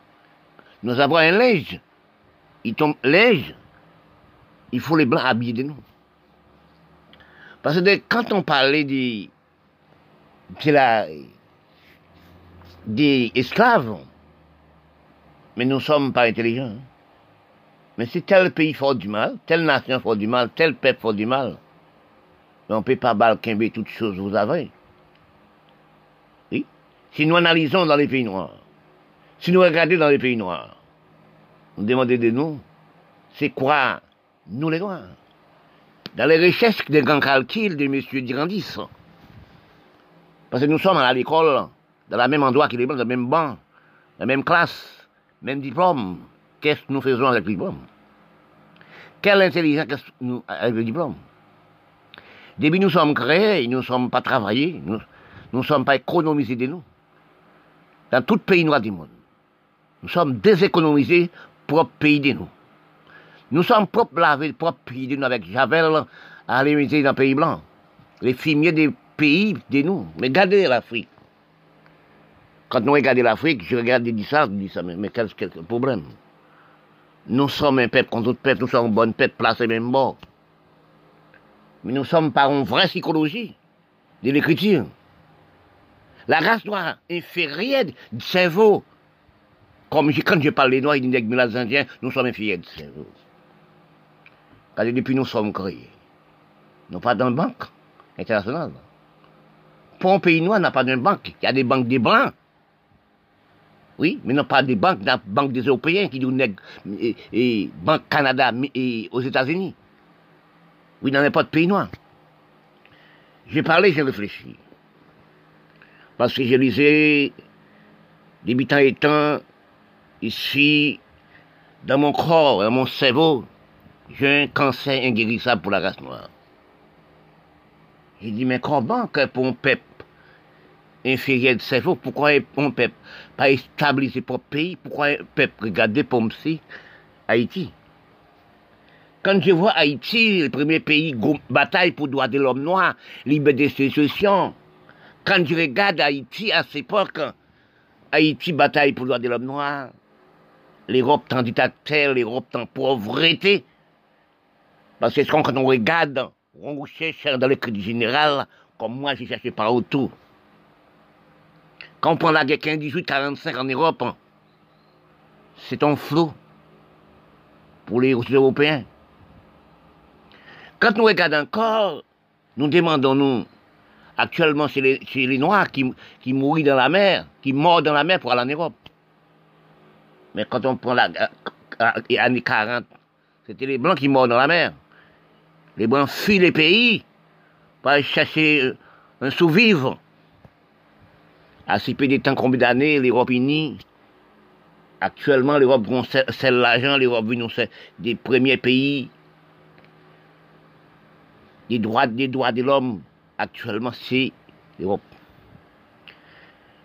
Nous avons un linge. Il tombe linge. Il faut les blancs habillés de nous. Parce que quand on parlait des, des esclaves, mais nous ne sommes pas intelligents. Hein. Mais si tel pays fait du mal, telle nation fait du mal, tel peuple fait du mal, on ne peut pas balquimber toutes choses vous avez. Si nous analysons dans les pays noirs, si nous regardons dans les pays noirs, nous demandons de nous, c'est quoi nous les noirs? Dans les recherches des grands calculs de M. Durandis, parce que nous sommes à l'école, dans le même endroit que les dans le même banc, la même classe, même diplôme. Qu'est-ce que nous faisons avec le diplôme? Quelle intelligence nous avec le diplôme? Depuis nous sommes créés, nous ne sommes pas travaillés, nous ne sommes pas économisés de nous dans tout pays noir du monde. Nous sommes déséconomisés, propre pays de nous. Nous sommes propres lavés, propre pays de nous avec Javel à l'imiter dans le pays blanc. Les fumiers des pays de nous. Mais regardez l'Afrique. Quand nous regardons l'Afrique, je regarde et dis ça, je dis ça, mais, quel problème? Nous sommes un peuple contre d'autres peuples, nous sommes un bon peuple placé même bord. Mais nous sommes par une vraie psychologie de l'écriture. La race noire inférieure du cerveau. Comme quand je parle des noirs et des indiens, nous sommes inférieurs du cerveau. Car depuis nous sommes créés. Nous pas dans banque internationale. Pour un pays noir, n'a pas de banque. Il y a des banques des blancs. Oui, mais non pas des banques, la banque des Européens qui nous et, et Banque Canada et aux États-Unis. Oui, dans n'importe pays noir. J'ai parlé, j'ai réfléchi. Parce que je lisais, débutant étant, ici, dans mon corps, dans mon cerveau, j'ai un cancer inguérissable pour la race noire. J'ai dit, mais comment que pour un peuple inférieur de cerveau, pourquoi on peut pas établir ses propres pays, pourquoi on peut regarder pour Haïti? Quand je vois Haïti, le premier pays, bataille pour droit de l'homme noir, liberté d'association, quand je regarde Haïti à cette époque, Haïti bataille pour droit de l'homme noir, l'Europe en dictateur, l'Europe en pauvreté, parce que quand on regarde, on cherche dans le crédit général, comme moi j'ai cherché par autour. Quand on prend la guerre 15-18-45 en Europe, c'est un flot pour les Européens. Quand nous regardons encore, nous demandons, nous, actuellement, c'est les, Noirs qui, qui mourent dans la mer, qui meurent dans la mer pour aller en Europe. Mais quand on prend la euh, années 40, c'était les Blancs qui meurent dans la mer. Les Blancs fuient les pays pour aller chercher euh, un sous-vivre. À si peu de temps, combien d'années, l'Europe unie, actuellement, l'Europe, c'est l'argent, l'Europe, c'est des premiers pays des droits, des droits de l'homme, actuellement, c'est l'Europe.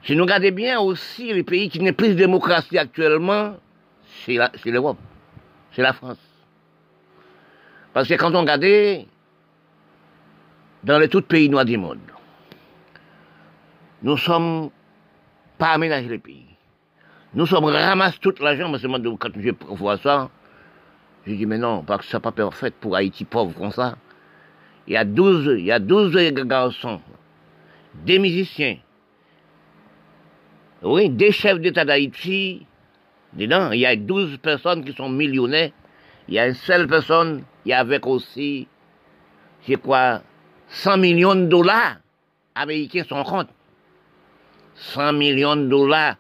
Si nous regardons bien aussi les pays qui n'ont plus de démocratie actuellement, c'est l'Europe, c'est la France. Parce que quand on regarde dans les tout pays noirs du monde, nous sommes pas aménagés les pays. Nous sommes ramassés tout l'argent, mais quand je vois ça, je dis mais non, parce que ça n'est pas parfait pour Haïti pauvre comme ça il y a 12, il y a 12 garçons, des musiciens, oui, des chefs d'État d'Haïti, dedans, il y a 12 personnes qui sont millionnaires, il y a une seule personne, il y a avec aussi, je crois, 100 millions de dollars américains sont compte. 100 millions de dollars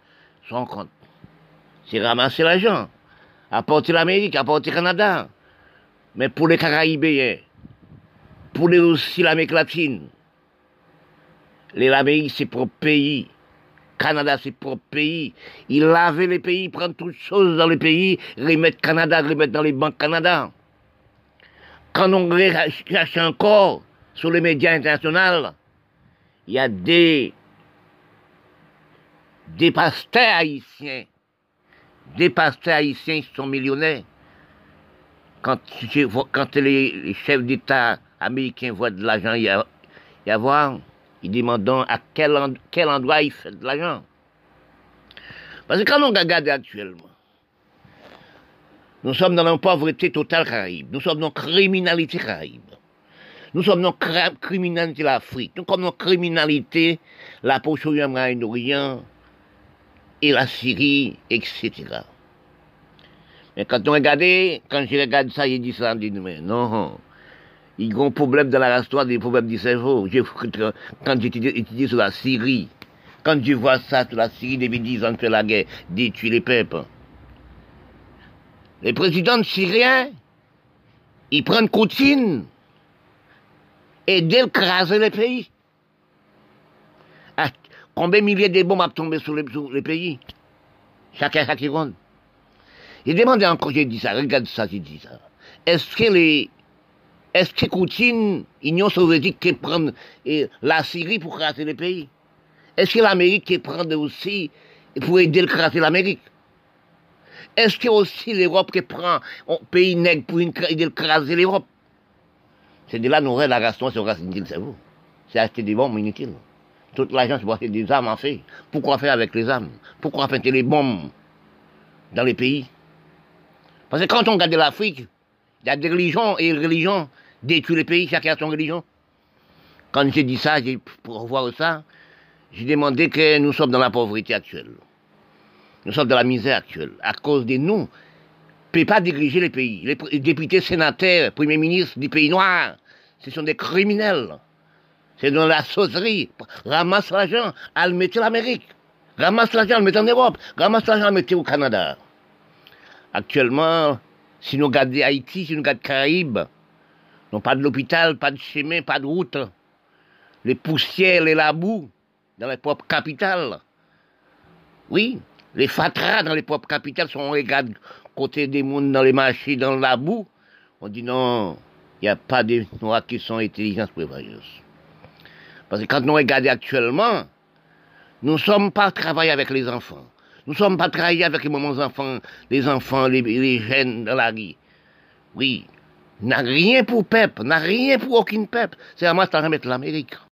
sont compte. C'est ramasser l'argent, apporter l'Amérique, apporter le Canada. Mais pour les Caraïbéens, pour les aussi l'Amérique latine. L'Amérique, c'est pour pays. Canada, c'est pour pays. Il lavait les pays, prend toutes choses dans les pays, remettre Canada, remettre dans les banques Canada. Quand on cherche encore sur les médias internationaux, il y a des, des pasteurs haïtiens, des pasteurs haïtiens qui sont millionnaires. Quand les chefs d'État Américains voient de l'argent y, avoir, ils demandent à quel, quel endroit ils font de l'argent. Parce que quand on regarde actuellement, nous sommes dans la pauvreté totale caraïbe, nous sommes dans la criminalité caraïbe, nous sommes dans la criminalité de l'Afrique, nous sommes dans la criminalité la Proche-Orient, et la Syrie, etc. Mais quand on regarde, quand je regarde ça, il dit ça, je dis, non, il y a un problème dans la histoire des problèmes du cerveau. Quand j'étudie sur la Syrie, quand je vois ça sur la Syrie depuis 10 ans que la guerre détruit les peuples, les présidents syriens, ils prennent Coutine et d'écraser les pays. Ah, combien de milliers de bombes ont tombé sur les, pays? Chacun, chaque seconde. J'ai demandé encore, j'ai dit ça, regarde ça, j'ai dit ça. Est-ce que les, est-ce que Poutine, l'Union soviétique, qui prend la Syrie pour craser le pays? Est-ce que l'Amérique qui prend aussi pour aider à craser l'Amérique? Est-ce que aussi l'Europe qui prend un pays nègre pour aider à craser l'Europe? C'est de là nous la ration sur inutile, c'est vous. C'est acheter des bombes inutiles. Toute l'argent, c'est acheter des armes en fait. Pourquoi faire avec les armes? Pourquoi faire les bombes dans les pays? Parce que quand on regarde l'Afrique, il y a des religions et des religions détruire les pays, chacun a son religion. Quand j'ai dit ça, pour voir ça, j'ai demandé que nous sommes dans la pauvreté actuelle. Nous sommes dans la misère actuelle. À cause de nous, ne peut pas diriger les pays. Les députés, sénateurs, premiers ministres du pays noir, ce sont des criminels. C'est dans la saucerie. Ramasse l'argent, à le mettre en Amérique. Ramasse l'argent, à le mettre en Europe. Ramasse l'argent, à le mettre au Canada. Actuellement, si nous regardons Haïti, si nous regardons Caraïbes, pas de l'hôpital, pas de chemin, pas de route. Les poussières et la boue dans les propres capitales. Oui, les fatras dans les propres capitales sont, on regarde côté des mondes dans les marchés, dans la boue. On dit non, il n'y a pas de noirs qui sont intelligents prévoyeuses. Parce que quand nous regardons actuellement, Nous ne sommes pas travailler avec les enfants. Nous ne sommes pas travailler avec les mamans enfants, les enfants, les, les jeunes dans la rue. Oui. N'a rien pour peuple, n'a rien pour aucun peuple. C'est à moi de remettre l'Amérique.